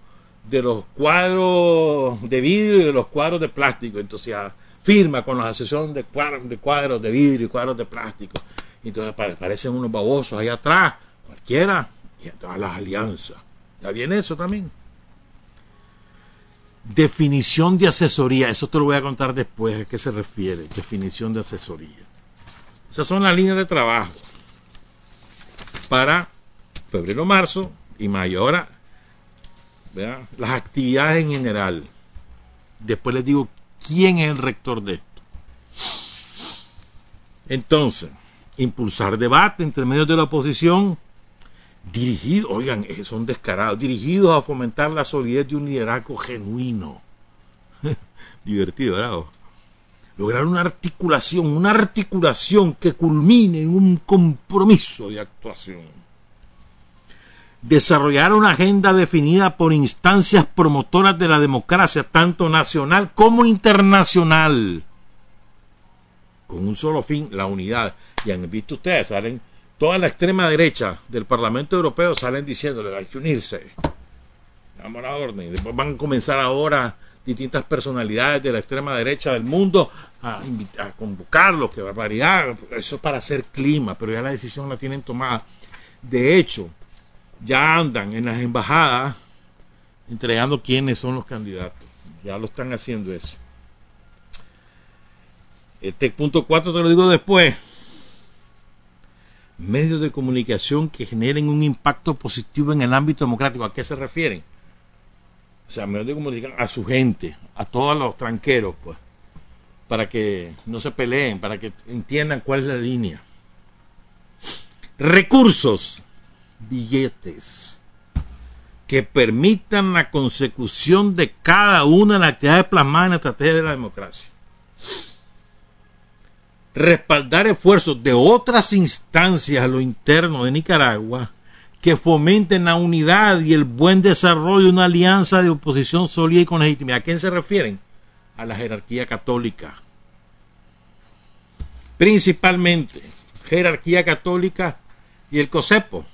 de los cuadros de vidrio y de los cuadros de plástico. Entonces ya firma con la asociación de cuadros de, cuadros de vidrio y cuadros de plástico. Entonces aparecen unos babosos ahí atrás, cualquiera, y todas las alianzas. ¿Ya viene eso también? Definición de asesoría, eso te lo voy a contar después, ¿a qué se refiere? Definición de asesoría. Esas son las líneas de trabajo para febrero, marzo y mayo. Ahora, las actividades en general. Después les digo quién es el rector de esto. Entonces, impulsar debate entre medios de la oposición dirigidos, oigan, son descarados, dirigidos a fomentar la solidez de un liderazgo genuino. Divertido, ¿verdad? Lograr una articulación, una articulación que culmine en un compromiso de actuación. Desarrollar una agenda definida por instancias promotoras de la democracia, tanto nacional como internacional, con un solo fin, la unidad. Y han visto ustedes, salen toda la extrema derecha del Parlamento Europeo salen diciéndole hay que unirse. Vamos a la orden. Después van a comenzar ahora distintas personalidades de la extrema derecha del mundo a, a convocarlos, qué barbaridad. Eso es para hacer clima, pero ya la decisión la tienen tomada. De hecho, ya andan en las embajadas entregando quiénes son los candidatos. Ya lo están haciendo eso. Este punto 4 te lo digo después medios de comunicación que generen un impacto positivo en el ámbito democrático. ¿A qué se refieren? O sea, medios de comunicación a su gente, a todos los tranqueros, pues, para que no se peleen, para que entiendan cuál es la línea. Recursos, billetes, que permitan la consecución de cada una de las actividades plasmadas en la estrategia de la democracia respaldar esfuerzos de otras instancias a lo interno de Nicaragua que fomenten la unidad y el buen desarrollo de una alianza de oposición sólida y con legitimidad. ¿A quién se refieren? A la jerarquía católica. Principalmente, jerarquía católica y el COSEPO.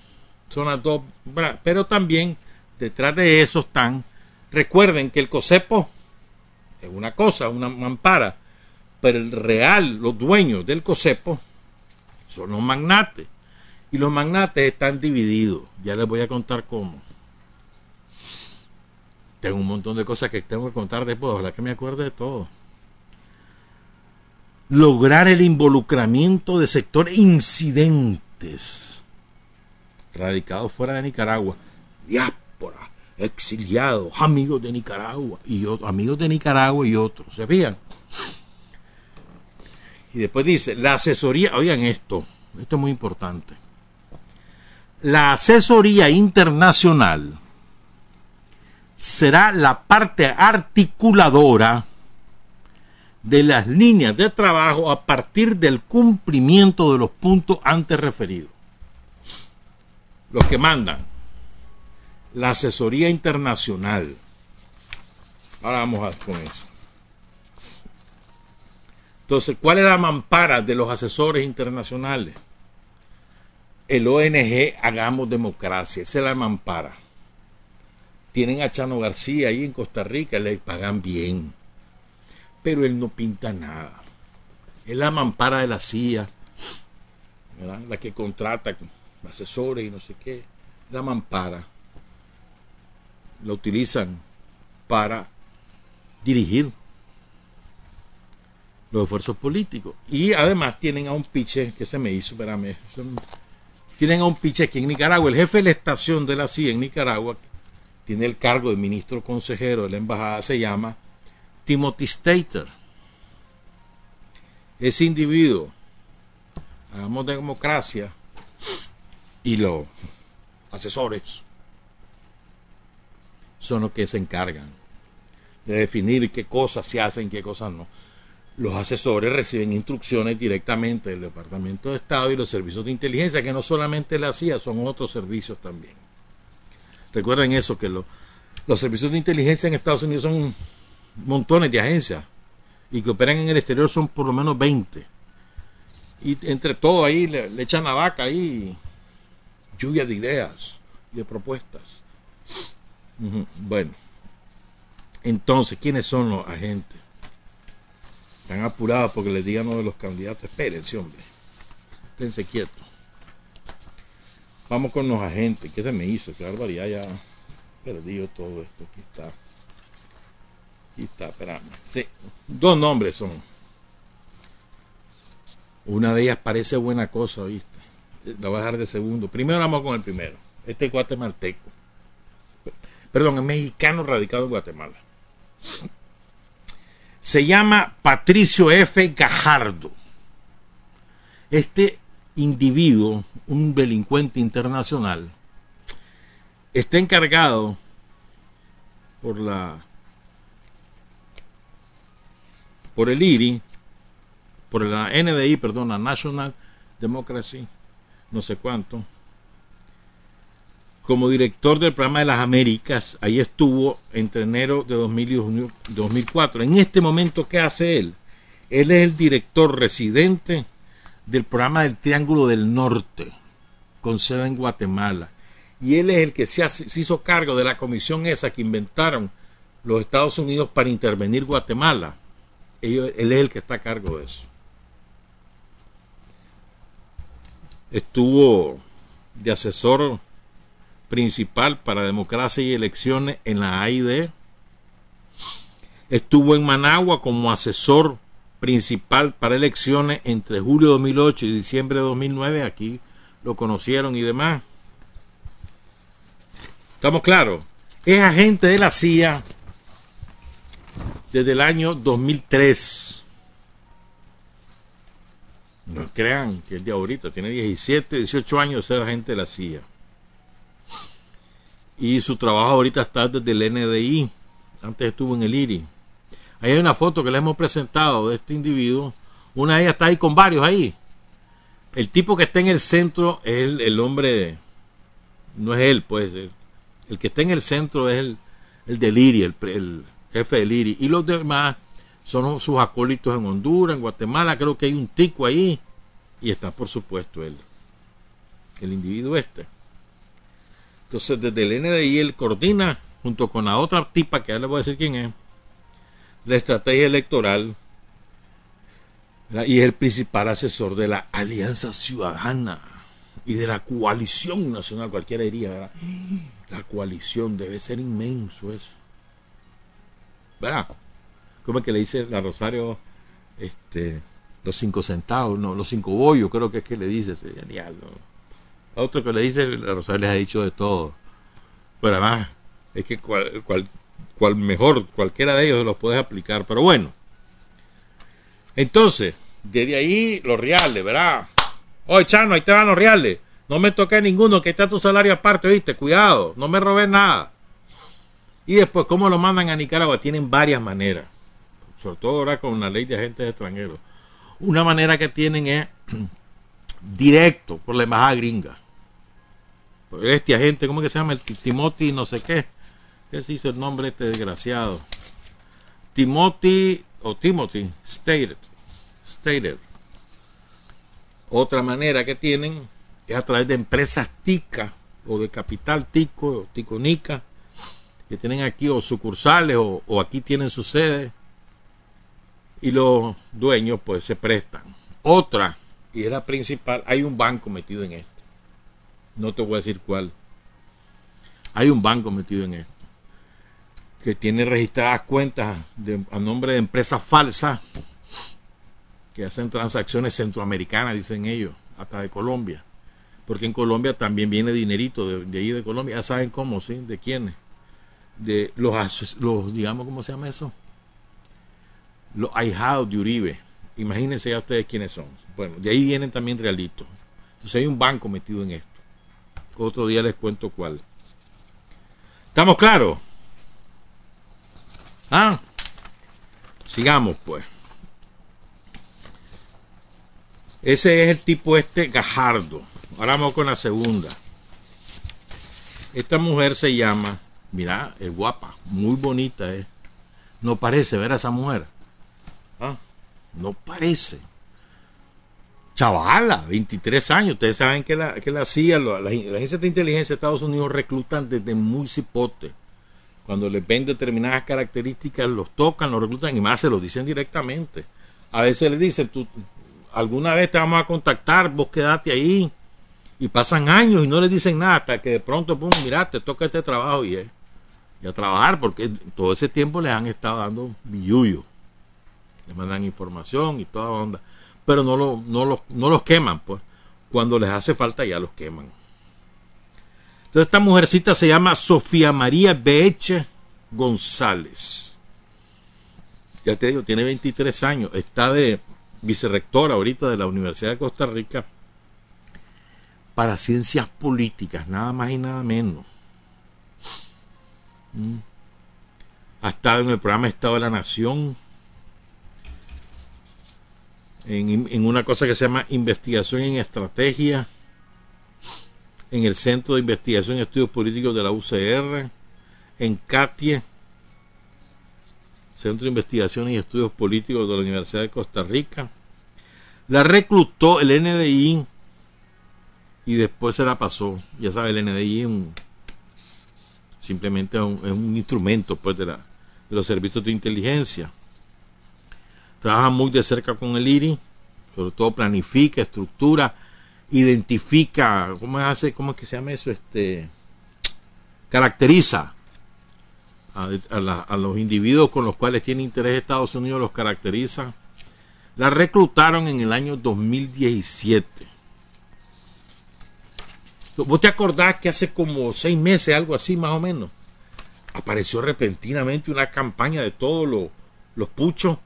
Las dos, pero también detrás de eso están, recuerden que el COSEPO es una cosa, una mampara, pero el real, los dueños del COSEPO son los magnates. Y los magnates están divididos. Ya les voy a contar cómo. Tengo un montón de cosas que tengo que contar después. Ojalá que me acuerde de todo. Lograr el involucramiento de sectores incidentes radicados fuera de Nicaragua. Diáspora, exiliados, amigos de Nicaragua y otros, amigos de Nicaragua y otros. ¿Se fijan? Y después dice, la asesoría, oigan esto, esto es muy importante. La asesoría internacional será la parte articuladora de las líneas de trabajo a partir del cumplimiento de los puntos antes referidos. Los que mandan la asesoría internacional. Ahora vamos con eso. Entonces, ¿cuál es la mampara de los asesores internacionales? El ONG Hagamos Democracia, esa es la mampara. Tienen a Chano García ahí en Costa Rica, le pagan bien. Pero él no pinta nada. Es la mampara de la CIA, la que contrata asesores y no sé qué. La mampara. La utilizan para dirigir los esfuerzos políticos. Y además tienen a un piche, que se me hizo, espérame, tienen a un piche aquí en Nicaragua, el jefe de la estación de la CIA en Nicaragua, tiene el cargo de ministro consejero de la embajada, se llama Timothy Stater. Ese individuo, hagamos democracia, y los asesores son los que se encargan de definir qué cosas se hacen, qué cosas no los asesores reciben instrucciones directamente del Departamento de Estado y los servicios de inteligencia, que no solamente la CIA, son otros servicios también. Recuerden eso, que los servicios de inteligencia en Estados Unidos son montones de agencias y que operan en el exterior son por lo menos 20. Y entre todo ahí le, echan la vaca ahí, lluvia de ideas de propuestas. Bueno, entonces, ¿quiénes son los agentes? Están apurados porque les digan uno de los candidatos. Espérense, hombre. Esténse quietos. Vamos con los agentes. ¿Qué se me hizo? Qué barbaridad, ya perdido todo esto. Aquí está. Aquí está, espérame. Sí, dos nombres son. Una de ellas parece buena cosa, ¿viste? La voy a dejar de segundo. Primero vamos con el primero. Este es guatemalteco. Perdón, es mexicano radicado en Guatemala. Se llama Patricio F. Gajardo. Este individuo, un delincuente internacional, está encargado por la por el IRI, por la NDI, perdón, la National Democracy, no sé cuánto, como director del programa de las Américas. Ahí estuvo entre enero de 2004. En este momento, ¿qué hace él? Él es el director residente del programa del Triángulo del Norte, con sede en Guatemala. Y él es el que se, hizo cargo de la comisión esa que inventaron los Estados Unidos para intervenir Guatemala. él es el que está a cargo de eso. Estuvo de asesor principal para democracia y elecciones en la AID. Estuvo en Managua como asesor principal para elecciones entre julio de 2008 y diciembre de 2009. Aquí lo conocieron y demás. ¿Estamos claros? Es agente de la CIA desde el año 2003. No crean que el de ahorita tiene 17, 18 años de ser agente de la CIA y su trabajo ahorita está desde el NDI. Antes estuvo en el IRI. Ahí hay una foto que le hemos presentado de este individuo. Una de ellas está ahí con varios ahí. El tipo que está en el centro es el, hombre, no es él, pues. El, que está en el centro es el, el del IRI, el, jefe del IRI. Y los demás son sus acólitos en Honduras, en Guatemala. Creo que hay un tico ahí. Y está, por supuesto, él. El individuo este. Entonces, desde el NDI él coordina, junto con la otra tipa, que ya le voy a decir quién es, la estrategia electoral y es el principal asesor de la Alianza Ciudadana y de la coalición nacional, cualquiera diría, ¿verdad? La coalición debe ser inmenso eso. ¿Verdad? ¿Cómo es que le dice la Rosario? Este, los cinco centavos, no, los cinco bollos, creo que es que le dice, genial, ¿no? otro que le dice, Rosales ha dicho de todo. Pero además, es que cual, cual, mejor, cualquiera de ellos los puedes aplicar. Pero bueno. Entonces, desde ahí los reales, ¿verdad? Oye, Chano, ahí te van los reales. No me toqué ninguno, que está tu salario aparte, ¿viste? Cuidado, no me robé nada. Y después, ¿cómo lo mandan a Nicaragua? Tienen varias maneras. Sobre todo ahora con la ley de agentes extranjeros. Una manera que tienen es directo por la embajada gringa este agente, ¿cómo que se llama? El Timothy, no sé qué. ¿Qué se hizo el nombre este desgraciado? Timothy, o Timothy, Stated. Stated. Otra manera que tienen es a través de empresas TICA o de capital TICO o TICONICA que tienen aquí o sucursales o, o aquí tienen su sede y los dueños pues se prestan. Otra, y es la principal, hay un banco metido en esto no te voy a decir cuál. Hay un banco metido en esto que tiene registradas cuentas a nombre de empresas falsas que hacen transacciones centroamericanas, dicen ellos, hasta de Colombia. Porque en Colombia también viene dinerito de, de ahí de Colombia. Ya saben cómo, ¿sí? ¿De quiénes? De los, los digamos, ¿cómo se llama eso? Los ahijados de Uribe. Imagínense ya ustedes quiénes son. Bueno, de ahí vienen también realitos. Entonces hay un banco metido en esto. Otro día les cuento cuál. ¿Estamos claros? Ah, sigamos pues. Ese es el tipo este Gajardo. Ahora vamos con la segunda. Esta mujer se llama, mira, es guapa, muy bonita es. No parece ver a esa mujer. Ah, no parece. chavala, 23 años. Ustedes saben que la, que la CIA, las la agencias de inteligencia de Estados Unidos reclutan desde muy cipote. Cuando les ven determinadas características, los tocan, los reclutan y más se los dicen directamente. A veces les dicen, tú, alguna vez te vamos a contactar, vos quedate ahí. Y pasan años y no les dicen nada hasta que de pronto, pum, mira, te toca este trabajo y, y a trabajar porque todo ese tiempo les han estado dando billuyo. Les mandan información y toda onda. Pero no, lo, no, los, no los queman, pues. Cuando les hace falta ya los queman. Entonces esta mujercita se llama Sofía María Beche González. Ya te digo, tiene 23 años. Está de vicerrectora ahorita de la Universidad de Costa Rica para ciencias políticas, nada más y nada menos. Mm. Ha estado en el programa Estado de la Nación, en, una cosa que se llama Investigación en Estrategia, en el Centro de Investigación y Estudios Políticos de la UCR, en CATIE, Centro de Investigación y Estudios Políticos de la Universidad de Costa Rica. La reclutó el NDI y después se la pasó. Ya sabe, el NDI es un, simplemente es un instrumento pues, de los servicios de inteligencia. Trabaja muy de cerca con el IRI, sobre todo planifica, estructura, identifica, ¿cómo hace? ¿Cómo es que se llama eso? Este caracteriza a, los individuos con los cuales tiene interés Estados Unidos, los caracteriza. La reclutaron en el año 2017. ¿Vos te acordás que hace como seis meses, algo así más o menos, apareció repentinamente una campaña de todos los, los puchos,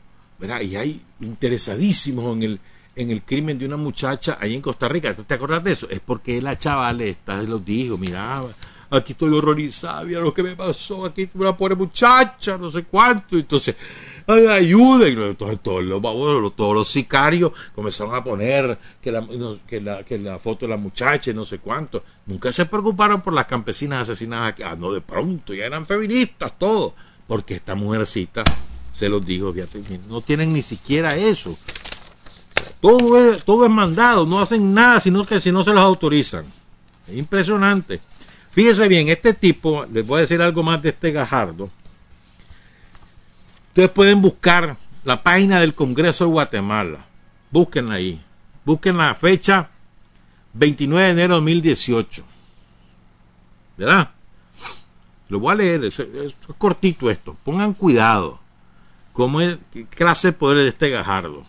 Y hay interesadísimos en el, en el crimen de una muchacha ahí en Costa Rica. ¿Te acordás de eso? Es porque la chaval esta los dijo, mira, aquí estoy horrorizada, mira lo que me pasó, aquí una pobre muchacha, no sé cuánto. Entonces, ay, ayuda. Y entonces todos los, todos los sicarios comenzaron a poner que la, que, la, que la foto de la muchacha no sé cuánto. Nunca se preocuparon por las campesinas asesinadas. Ah, no, de pronto, ya eran feministas, todo. Porque esta mujercita se los dijo, fíjate, no tienen ni siquiera eso. Todo es, todo es mandado, no hacen nada sino que si no se los autorizan. Es impresionante. Fíjense bien, este tipo, les voy a decir algo más de este Gajardo. Ustedes pueden buscar la página del Congreso de Guatemala. Búsquenla ahí. Busquen la fecha 29 de enero de 2018. ¿Verdad? Lo voy a leer, es, cortito esto. Pongan cuidado. ¿Cómo es, ¿Qué clase de poder de este Gajardo?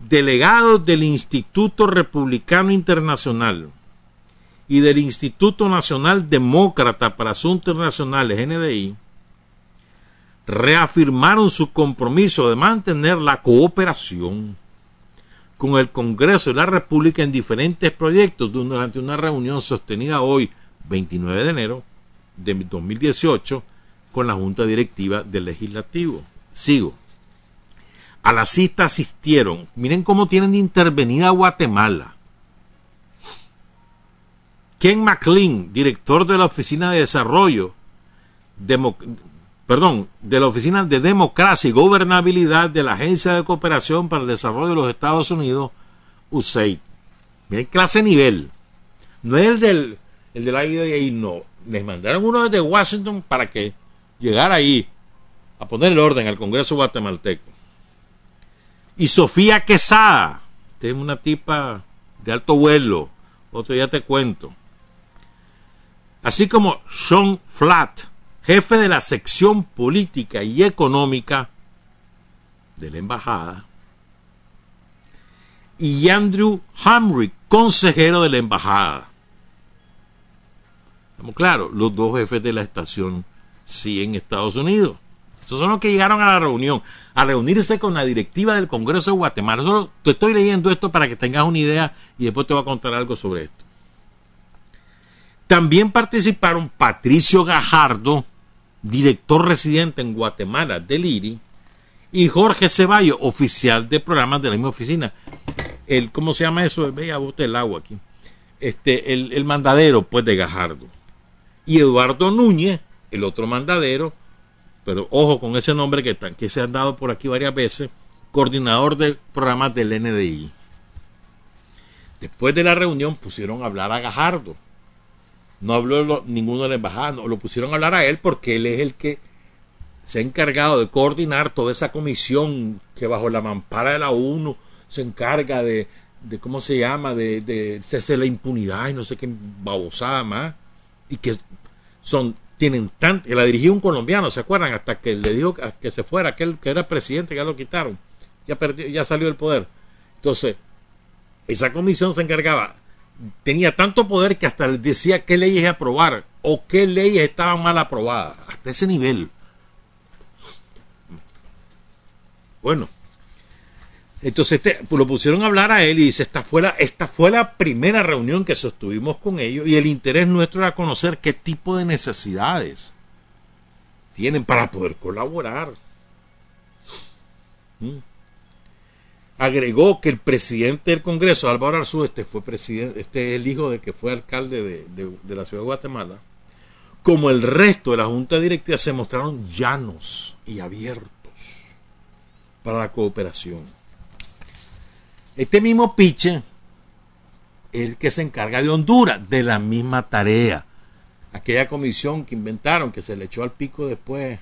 Delegados del Instituto Republicano Internacional y del Instituto Nacional Demócrata para Asuntos Internacionales, NDI, reafirmaron su compromiso de mantener la cooperación con el Congreso de la República en diferentes proyectos durante una reunión sostenida hoy, 29 de enero de 2018, con la Junta Directiva del Legislativo. Sigo. A la cita asistieron, miren cómo tienen intervenida Guatemala, Ken McLean, director de la Oficina de Desarrollo, perdón, de la Oficina de Democracia y Gobernabilidad de la Agencia de Cooperación para el Desarrollo de los Estados Unidos, USAID. Miren clase nivel. No es el del, el de la ahí, no. Les mandaron uno desde Washington para que llegara ahí a poner el orden al Congreso guatemalteco. Y Sofía Quesada, que es una tipa de alto vuelo, otro día te cuento así como Sean Flatt, jefe de la sección política y económica de la embajada, y Andrew Hamrick, consejero de la embajada. Estamos claros, los dos jefes de la estación sí en Estados Unidos. Esos son los que llegaron a la reunión, a reunirse con la directiva del Congreso de Guatemala. Te estoy leyendo esto para que tengas una idea y después te voy a contar algo sobre esto. También participaron Patricio Gajardo, director residente en Guatemala del IRI, y Jorge Ceballos, oficial de programas de la misma oficina. El, ¿Cómo se llama eso? Veía bote el agua aquí. Este, el, mandadero, pues, de Gajardo. Y Eduardo Núñez, el otro mandadero, pero ojo con ese nombre que, que se han dado por aquí varias veces, coordinador de programas del NDI. Después de la reunión pusieron a hablar a Gajardo. No habló ninguno de la embajada, no, lo pusieron a hablar a él porque él es el que se ha encargado de coordinar toda esa comisión que bajo la mampara de la ONU se encarga de, de ¿cómo se llama? De, de la impunidad y no sé qué babosada más. Y que son, tienen tanto, que la dirigió un colombiano, ¿se acuerdan? Hasta que le dijo que se fuera, aquel que era presidente, ya lo quitaron. Ya perdió, ya salió del poder. Entonces, esa comisión se encargaba, tenía tanto poder que hasta decía qué leyes aprobar o qué leyes estaban mal aprobadas, hasta ese nivel. Bueno, entonces este, pues lo pusieron a hablar a él y dice, esta fue, la, esta fue la primera reunión que sostuvimos con ellos y el interés nuestro era conocer qué tipo de necesidades tienen para poder colaborar. ¿Mm? agregó que el presidente del Congreso, Álvaro Arzú, este fue presidente, este es el hijo de que fue alcalde de, de, la ciudad de Guatemala, como el resto de la Junta Directiva se mostraron llanos y abiertos para la cooperación. Este mismo Piche es el que se encarga de Honduras, de la misma tarea. Aquella comisión que inventaron, que se le echó al pico después.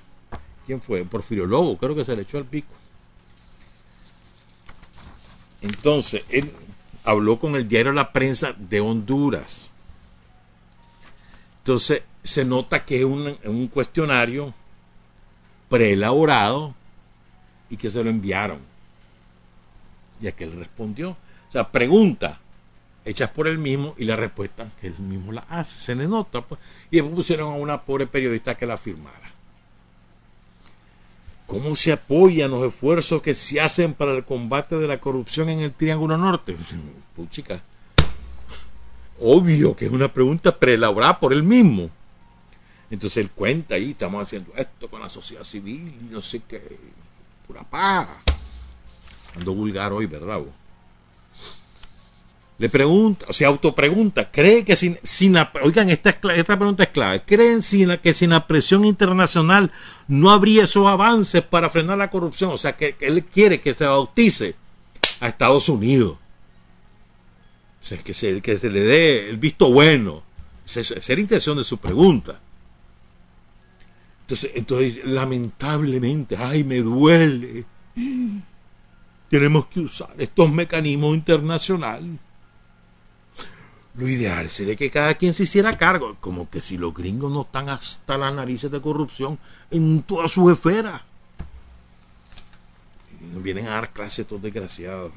¿Quién fue? Porfirio Lobo, creo que se le echó al pico. Entonces, él habló con el diario La Prensa de Honduras. Entonces, se nota que es un, un cuestionario preelaborado y que se lo enviaron. Y a que él respondió. O sea, pregunta hechas por él mismo y la respuesta que él mismo la hace. Se le nota. Pues. Y después pusieron a una pobre periodista que la firmara. ¿Cómo se apoyan los esfuerzos que se hacen para el combate de la corrupción en el Triángulo Norte? Puchica. Obvio que es una pregunta preelaborada por él mismo. Entonces él cuenta ahí, estamos haciendo esto con la sociedad civil y no sé qué. Pura paz. Ando vulgar hoy, ¿verdad? Le pregunta, o sea, autopregunta, ¿cree que sin, sin oigan, esta, esta pregunta es clave, ¿creen sin, que sin la presión internacional no habría esos avances para frenar la corrupción? O sea, que, él quiere que se bautice a Estados Unidos. O sea, que se, que se le dé el visto bueno. Esa es la intención de su pregunta. Entonces, entonces, lamentablemente, ay, me duele. Tenemos que usar estos mecanismos internacionales lo ideal sería que cada quien se hiciera cargo, como que si los gringos no están hasta las narices de corrupción en todas sus esferas. Vienen a dar clases estos desgraciados.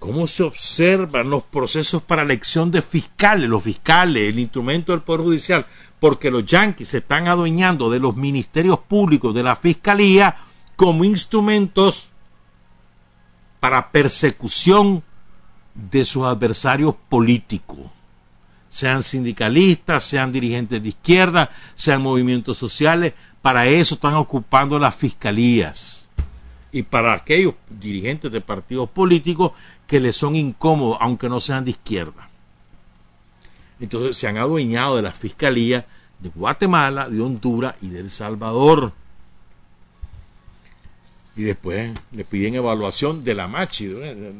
¿Cómo se observan los procesos para elección de fiscales? Los fiscales, el instrumento del Poder Judicial, porque los yanquis se están adueñando de los ministerios públicos, de la fiscalía, como instrumentos para persecución de sus adversarios políticos, sean sindicalistas, sean dirigentes de izquierda, sean movimientos sociales, para eso están ocupando las fiscalías. Y para aquellos dirigentes de partidos políticos que les son incómodos, aunque no sean de izquierda. Entonces se han adueñado de las fiscalías de Guatemala, de Honduras y de El Salvador. Y después le piden evaluación de la Machi,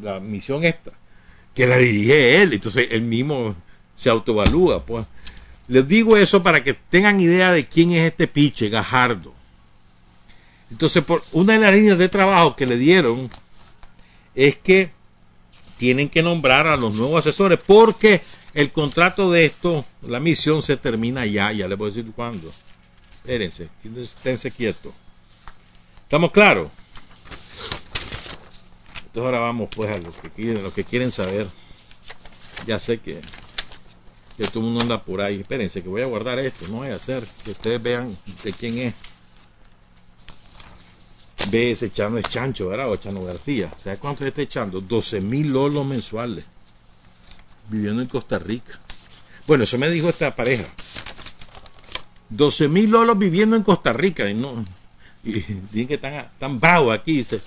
la misión esta que la dirige él, entonces él mismo se autovalúa. Pues. Les digo eso para que tengan idea de quién es este piche, Gajardo. Entonces, por una de las líneas de trabajo que le dieron es que tienen que nombrar a los nuevos asesores porque el contrato de esto, la misión se termina ya, ya les voy a decir cuándo. Espérense, esténse quietos. ¿Estamos claros? Entonces ahora vamos pues a lo que quieren, lo que quieren saber. Ya sé que, que todo el mundo anda por ahí. Espérense que voy a guardar esto, no voy a hacer que ustedes vean de quién es. Ve ese Chano es Chancho, ¿verdad? O Chano García. ¿Sabes cuánto está echando? 12 mil lolos mensuales. Viviendo en Costa Rica. Bueno, eso me dijo esta pareja. 12 mil lolos viviendo en Costa Rica. Y no. Y dicen que están, tan bravos aquí. Dice,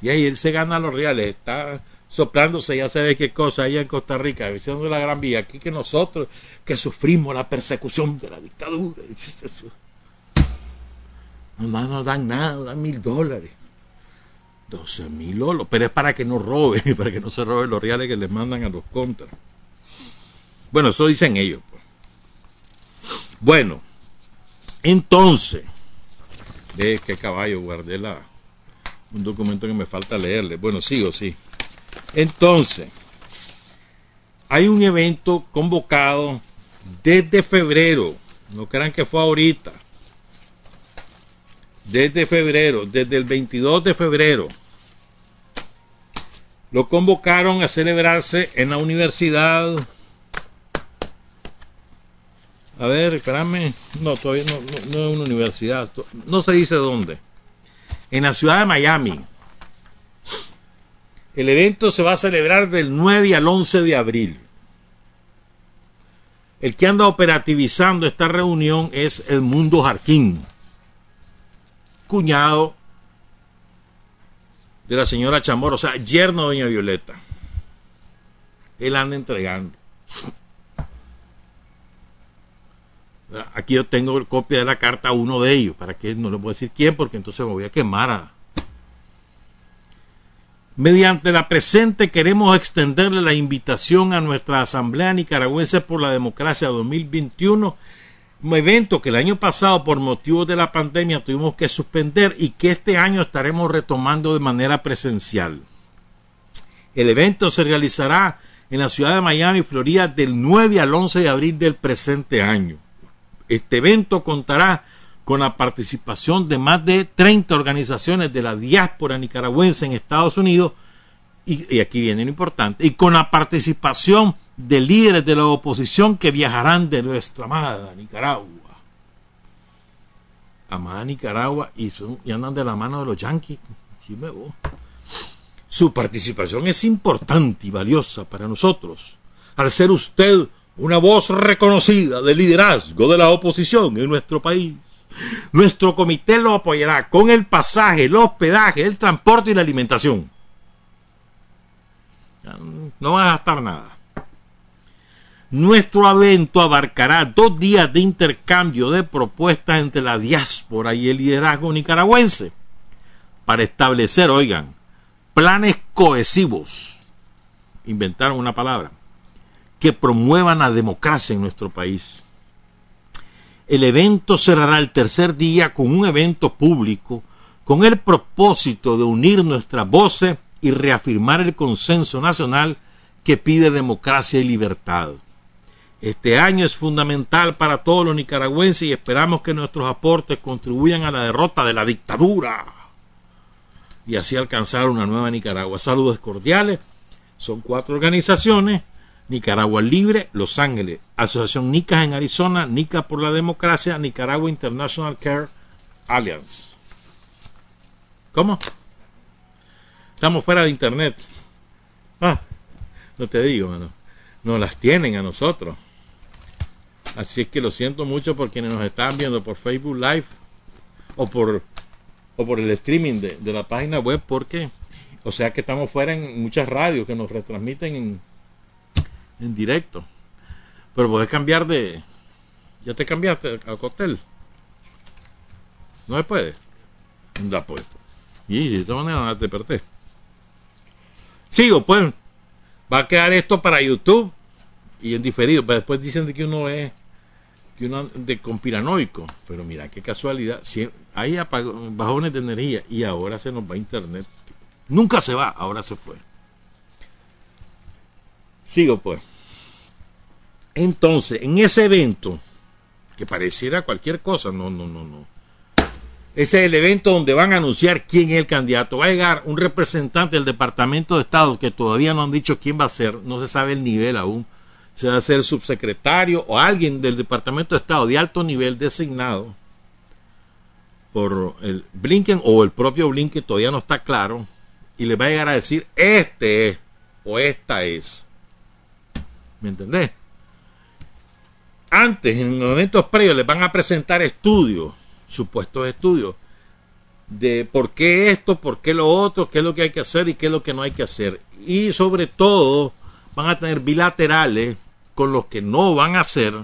y ahí él se gana los reales, está soplándose ya sabe qué cosa allá en Costa Rica, visión de la Gran Vía, aquí que nosotros que sufrimos la persecución de la dictadura. No nos dan nada, dan mil dólares. 12 mil lolos, pero es para que no roben, para que no se roben los reales que les mandan a los contras. Bueno, eso dicen ellos. Pues. Bueno, entonces, de qué caballo guardé la, un documento que me falta leerle. Bueno, sigo, sí. Entonces, hay un evento convocado desde febrero. No crean que fue ahorita. Desde febrero, desde el 22 de febrero. Lo convocaron a celebrarse en la universidad. A ver, espérame. No, todavía no, no, es una universidad. No se dice dónde. En la ciudad de Miami. El evento se va a celebrar del 9 al 11 de abril. El que anda operativizando esta reunión es el Mundo Jarquín, cuñado de la señora Chamorro, o sea, yerno de doña Violeta. Él anda entregando. Aquí yo tengo copia de la carta a uno de ellos, para que no le puedo decir quién, porque entonces me voy a quemar Mediante la presente queremos extenderle la invitación a nuestra Asamblea Nicaragüense por la Democracia 2021, un evento que el año pasado por motivos de la pandemia tuvimos que suspender y que este año estaremos retomando de manera presencial. El evento se realizará en la ciudad de Miami, Florida, del 9 al 11 de abril del presente año. Este evento contará con la participación de más de 30 organizaciones de la diáspora nicaragüense en Estados Unidos, y, aquí viene lo importante, y con la participación de líderes de la oposición que viajarán de nuestra amada Nicaragua. Amada Nicaragua, y, son, y andan de la mano de los yanquis. Su participación es importante y valiosa para nosotros, al ser usted una voz reconocida de liderazgo de la oposición en nuestro país. Nuestro comité lo apoyará con el pasaje, el hospedaje, el transporte y la alimentación. No va a gastar nada. Nuestro evento abarcará dos días de intercambio de propuestas entre la diáspora y el liderazgo nicaragüense para establecer, oigan, planes cohesivos. Inventaron una palabra que promuevan la democracia en nuestro país el evento cerrará el tercer día con un evento público con el propósito de unir nuestras voces y reafirmar el consenso nacional que pide democracia y libertad. Este año es fundamental para todos los nicaragüenses y esperamos que nuestros aportes contribuyan a la derrota de la dictadura y así alcanzar una nueva Nicaragua. Saludos cordiales. Son cuatro organizaciones Nicaragua Libre, Los Ángeles, Asociación NICA en Arizona, NICA por la Democracia, Nicaragua International Care Alliance. ¿Cómo? Estamos fuera de internet. Ah, no te digo, mano. Nos las tienen a nosotros. Así es que lo siento mucho por quienes nos están viendo por Facebook Live o por, o por el streaming de, de la página web, porque, o sea que estamos fuera en muchas radios que nos retransmiten en en directo. Pero puedes cambiar de. Ya te cambiaste al hotel. No se puede. Da pues. Y de esta manera te perdés. Sigo, pues. Va a quedar esto para YouTube y en diferido. Pero después dicen que uno es que uno de conspiranoico. Pero mira, qué casualidad. Si hay bajones de energía y ahora se nos va internet. Nunca se va, ahora se fue. Sigo pues. Entonces, en ese evento, que pareciera cualquier cosa, no, no, no, no. Ese es el evento donde van a anunciar quién es el candidato. Va a llegar un representante del Departamento de Estado que todavía no han dicho quién va a ser, no se sabe el nivel aún. Se va a ser subsecretario o alguien del Departamento de Estado de alto nivel designado por el Blinken o el propio Blinken, todavía no está claro. Y le va a llegar a decir, este es o esta es. ¿Me entendés? Antes, en momentos previos, les van a presentar estudios, supuestos estudios, de por qué esto, por qué lo otro, qué es lo que hay que hacer y qué es lo que no hay que hacer. Y sobre todo, van a tener bilaterales con los que no van a hacer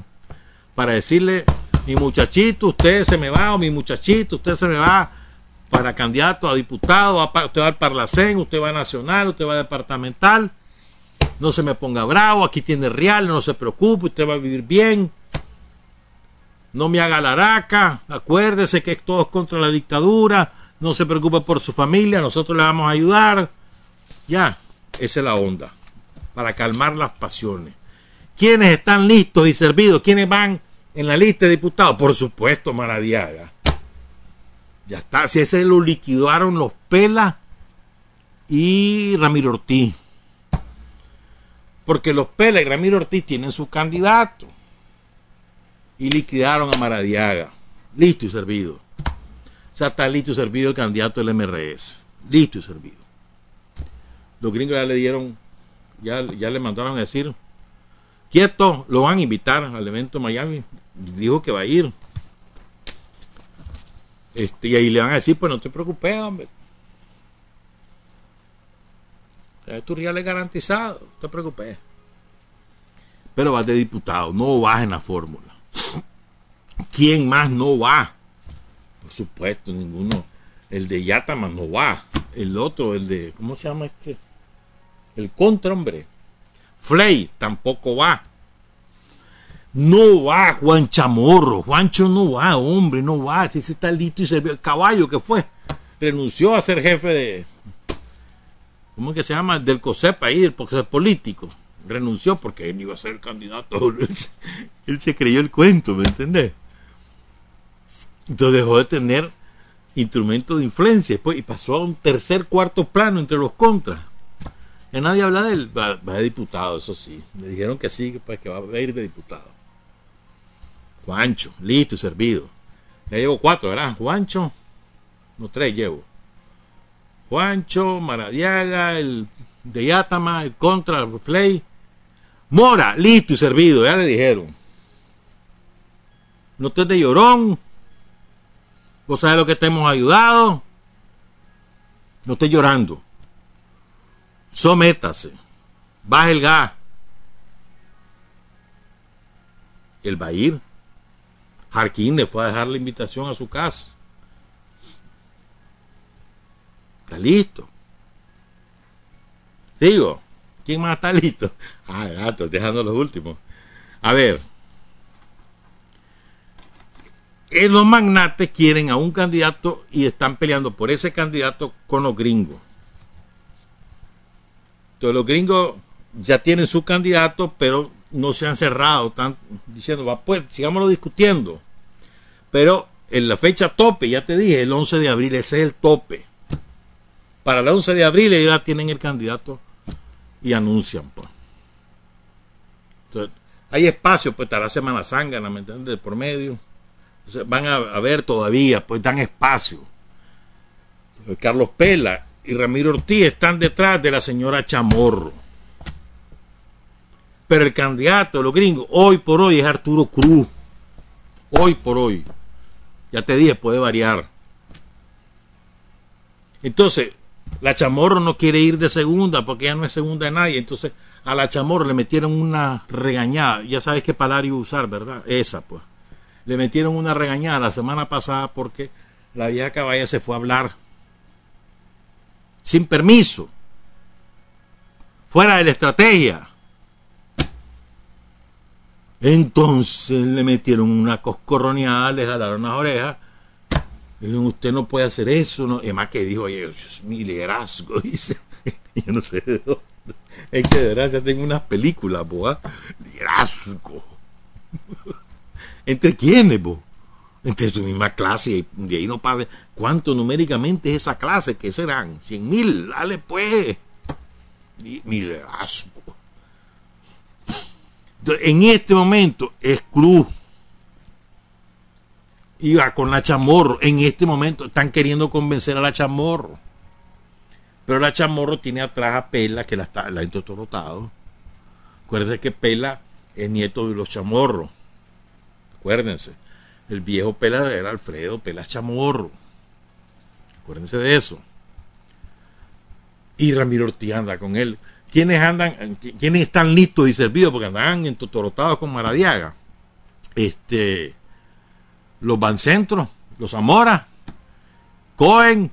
para decirle, mi muchachito, usted se me va, o mi muchachito, usted se me va, para candidato a diputado, usted va al Parlacén, usted va a Nacional, usted va a Departamental, no se me ponga bravo, aquí tiene real, no se preocupe, usted va a vivir bien, no me haga la araca, acuérdese que todos contra la dictadura, no se preocupe por su familia, nosotros le vamos a ayudar, ya, esa es la onda, para calmar las pasiones. ¿Quiénes están listos y servidos? ¿Quiénes van en la lista de diputados? Por supuesto, Maradiaga. Ya está, si ese lo liquidaron los Pelas y Ramiro Ortiz. Porque los Pelas y Ramiro Ortiz tienen su candidato. Y liquidaron a Maradiaga. Listo y servido. O sea, está listo y servido el candidato del MRS. Listo y servido. Los gringos ya le dieron, ya, ya le mandaron a decir, quieto, lo van a invitar al evento Miami. Dijo que va a ir. Este, y ahí le van a decir, pues no te preocupes, hombre. Tu real es garantizado, no te preocupes. Pero vas de diputado, no vas en la fórmula. ¿Quién más no va? Por supuesto, ninguno. El de Yatama no va. El otro, el de, ¿cómo se llama este? El contra, hombre. Flay tampoco va. No va Juan Chamorro, Juancho no va, hombre, no va. Si ese está listo y servió. El caballo que fue, renunció a ser jefe de. ¿Cómo es que se llama? Del COSEP ahí, del COSEP político. Renunció porque él iba a ser candidato. él se creyó el cuento, ¿me entendés? Entonces dejó de tener instrumento de influencia y pasó a un tercer, cuarto plano entre los contras. Y nadie habla de él. Va, de diputado, eso sí. Le dijeron que sí, pues, que va a ir de diputado. Juancho, listo y servido. Ya llevo cuatro, ¿verdad? Juancho, no tres llevo. Juancho, Maradiaga, el de Yatama, el Contra, el Flay. Mora, listo y servido, ya le dijeron. No estés de llorón. Vos sabés lo que te hemos ayudado. No estés llorando. Sométase. Baja el gas. A ir. Jarquín le fue a dejar la invitación a su casa. Está listo. Sigo. ¿Quién más está listo? Ah, estoy dejando los últimos. A ver. Eh, los magnates quieren a un candidato y están peleando por ese candidato con los gringos. Entonces los gringos ya tienen su candidato, pero no se han cerrado, están diciendo, va pues, sigámoslo discutiendo. Pero en la fecha tope, ya te dije, el 11 de abril, ese es el tope. Para el 11 de abril ya tienen el candidato y anuncian. Pues. Entonces, hay espacio, pues está la Semana Zángana, ¿me entiendes? Por medio. van a, ver todavía, pues dan espacio. Carlos Pela y Ramiro Ortiz están detrás de la señora Chamorro. Pero el candidato de los gringos, hoy por hoy, es Arturo Cruz. Hoy por hoy. Ya te dije, puede variar. Entonces, la Chamorro no quiere ir de segunda porque ya no es segunda de nadie. Entonces, a la Chamorro le metieron una regañada. Ya sabes qué palabra usar, ¿verdad? Esa, pues. Le metieron una regañada la semana pasada porque la vieja caballa se fue a hablar sin permiso, fuera de la estrategia. Entonces le metieron una coscorroneada, le jalaron las orejas. Usted no puede hacer eso. ¿no? Es más que dijo, oye, mi liderazgo, dice. Yo no sé de dónde. Es que de verdad ya tengo unas películas, boa. Liderazgo. ¿Entre quiénes, bo? Entre su misma clase. De ahí no pasa. ¿Cuánto numéricamente es esa clase? ¿Qué serán? Cien mil. Dale, pues. Mi liderazgo en este momento es. Iba con la chamorro. En este momento están queriendo convencer a la chamorro. Pero la chamorro tiene atrás a Pela, que la, está, la ha intotorotado. Acuérdense que Pela es nieto de los chamorros. Acuérdense. El viejo Pela era Alfredo Pela Chamorro. Acuérdense de eso. Y Ramiro Ortiz anda con él. ¿Quiénes andan, quiénes están listos y servidos porque andan entotorotados con Maradiaga? Este, los Bancentros, los Zamora Cohen,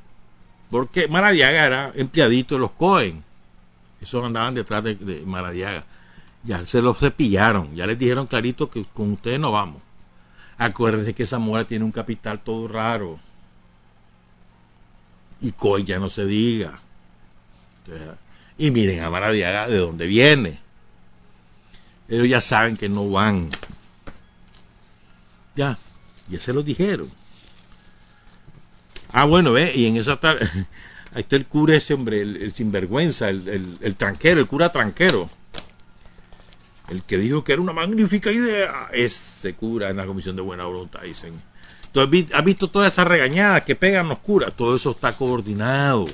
porque Maradiaga era empleadito de los Cohen. Esos andaban detrás de, de Maradiaga. Ya se los cepillaron, ya les dijeron clarito que con ustedes no vamos. Acuérdense que Zamora tiene un capital todo raro. Y Cohen ya no se diga. Y miren a Maradiaga de dónde viene. Ellos ya saben que no van. Ya, ya se lo dijeron. Ah, bueno, ve, y en esa tarde, ahí está el cura ese hombre, el, sinvergüenza, el, el, tranquero, el cura tranquero. El que dijo que era una magnífica idea, ese cura en la comisión de buena voluntad, dicen. Entonces, has visto todas esas regañadas que pegan los curas, todo eso está coordinado.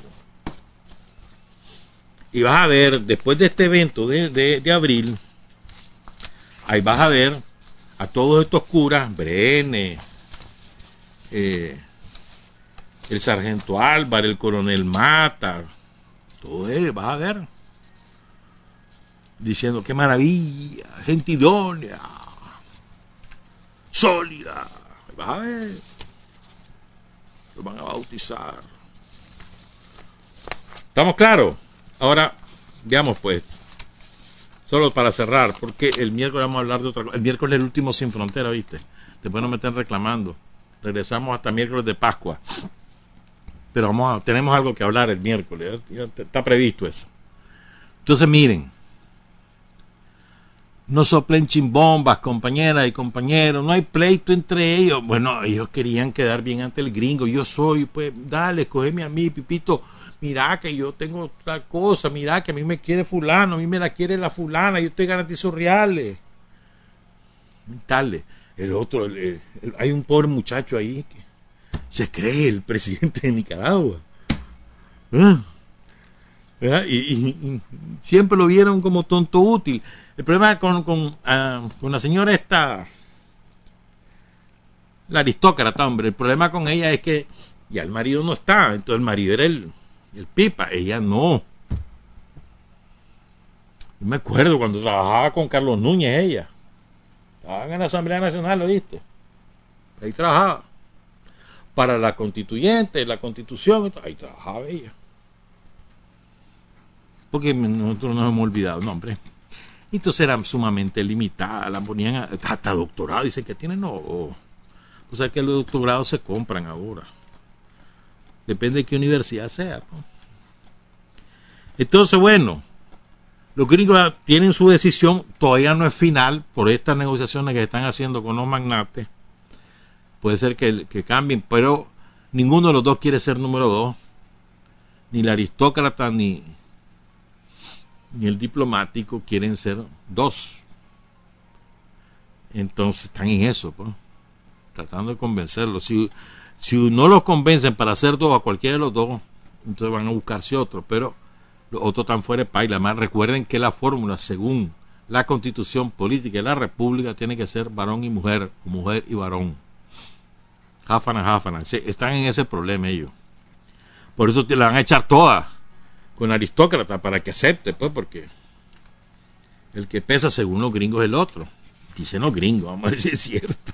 Y vas a ver, después de este evento de, de abril, ahí vas a ver a todos estos curas, Brene, eh, el sargento Álvaro, el coronel Mata, todo eso, vas a ver. Diciendo, qué maravilla, gente idónea, sólida. Vas a ver. Lo van a bautizar. ¿Estamos claros? Ahora, veamos pues. Solo para cerrar, porque el miércoles vamos a hablar de otra cosa. El miércoles es el último sin frontera, ¿viste? Después nos meten reclamando. Regresamos hasta miércoles de Pascua. Pero vamos a, tenemos algo que hablar el miércoles. está previsto eso. Entonces, miren. No soplen chimbombas, compañeras y compañeros. No hay pleito entre ellos. Bueno, ellos querían quedar bien ante el gringo. Yo soy, pues, dale, cógeme a mí, Pipito mira que yo tengo tal cosa, mira que a mí me quiere fulano, a mí me la quiere la fulana, yo te garantizo reales. Tal, el otro, hay un pobre muchacho ahí que se cree el presidente de Nicaragua. ¿Ah? Y, siempre lo vieron como tonto útil. El problema con, con, ah, con la señora esta, la aristócrata, hombre, el problema con ella es que ya el marido no está, entonces el marido era el, el Pipa, ella no. Yo me acuerdo cuando trabajaba con Carlos Núñez, ella. Trabajaba en la Asamblea Nacional, ¿lo viste? Ahí trabajaba. Para la constituyente, la constitución, ahí trabajaba ella. Porque nosotros nos hemos olvidado, no, hombre. Entonces era sumamente limitada, la ponían hasta doctorado, dicen que tienen, no. O sea que los doctorados se compran ahora. Depende de qué universidad sea. Entonces, bueno, los gringos tienen su decisión, todavía no es final por estas negociaciones que están haciendo con los magnates. Puede ser que, que cambien, pero ninguno de los dos quiere ser número dos. Ni el aristócrata ni, ni el diplomático quieren ser dos. Entonces están en eso, pues, tratando de convencerlos. Si no los convencen para hacer dos a cualquiera de los dos, entonces van a buscarse otro, pero los otros están fuera de paila. Más recuerden que la fórmula, según la constitución política de la república, tiene que ser varón y mujer, mujer y varón. Jáfana, jáfana. están en ese problema ellos. Por eso te la van a echar toda con aristócrata para que acepte, pues, porque el que pesa según los gringos es el otro. Dicen los gringos, vamos a decir es cierto.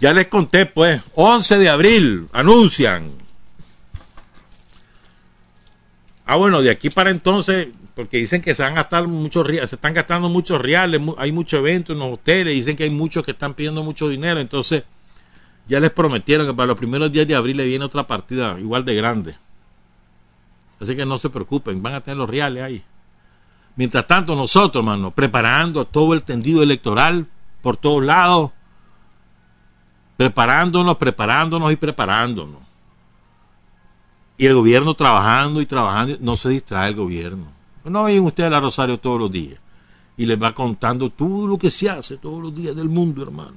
Ya les conté, pues, 11 de abril, anuncian. Ah, bueno, de aquí para entonces, porque dicen que se van a gastar muchos se están gastando muchos reales, hay muchos eventos en los hoteles, dicen que hay muchos que están pidiendo mucho dinero, entonces ya les prometieron que para los primeros días de abril le viene otra partida igual de grande. Así que no se preocupen, van a tener los reales ahí. Mientras tanto, nosotros, hermano, preparando todo el tendido electoral por todos lados, preparándonos, preparándonos y preparándonos. Y el gobierno trabajando y trabajando, no se distrae el gobierno. No ven ustedes a Rosario todos los días y les va contando todo lo que se hace todos los días del mundo, hermano.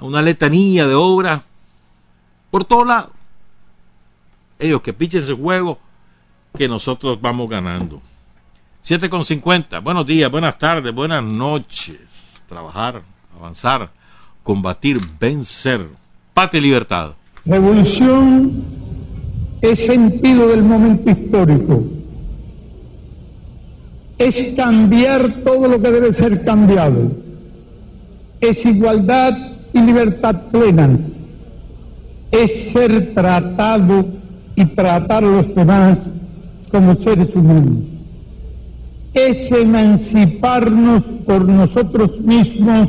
Una letanía de obras por todos lados. Ellos que pichen ese juego que nosotros vamos ganando. 7 con 50. Buenos días, buenas tardes, buenas noches. Trabajar, avanzar combatir, vencer. Y libertad. Revolución es sentido del momento histórico. Es cambiar todo lo que debe ser cambiado. Es igualdad y libertad plena. es ser tratado y tratar a los demás como seres humanos. Es emanciparnos por nosotros mismos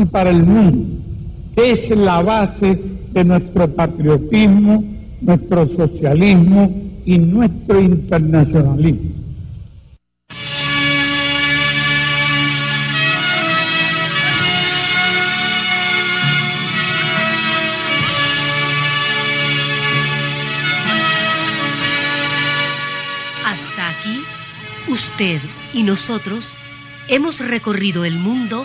y para el mundo, es la base de nuestro patriotismo, nuestro socialismo y nuestro internacionalismo. Hasta aquí, usted y nosotros hemos recorrido el mundo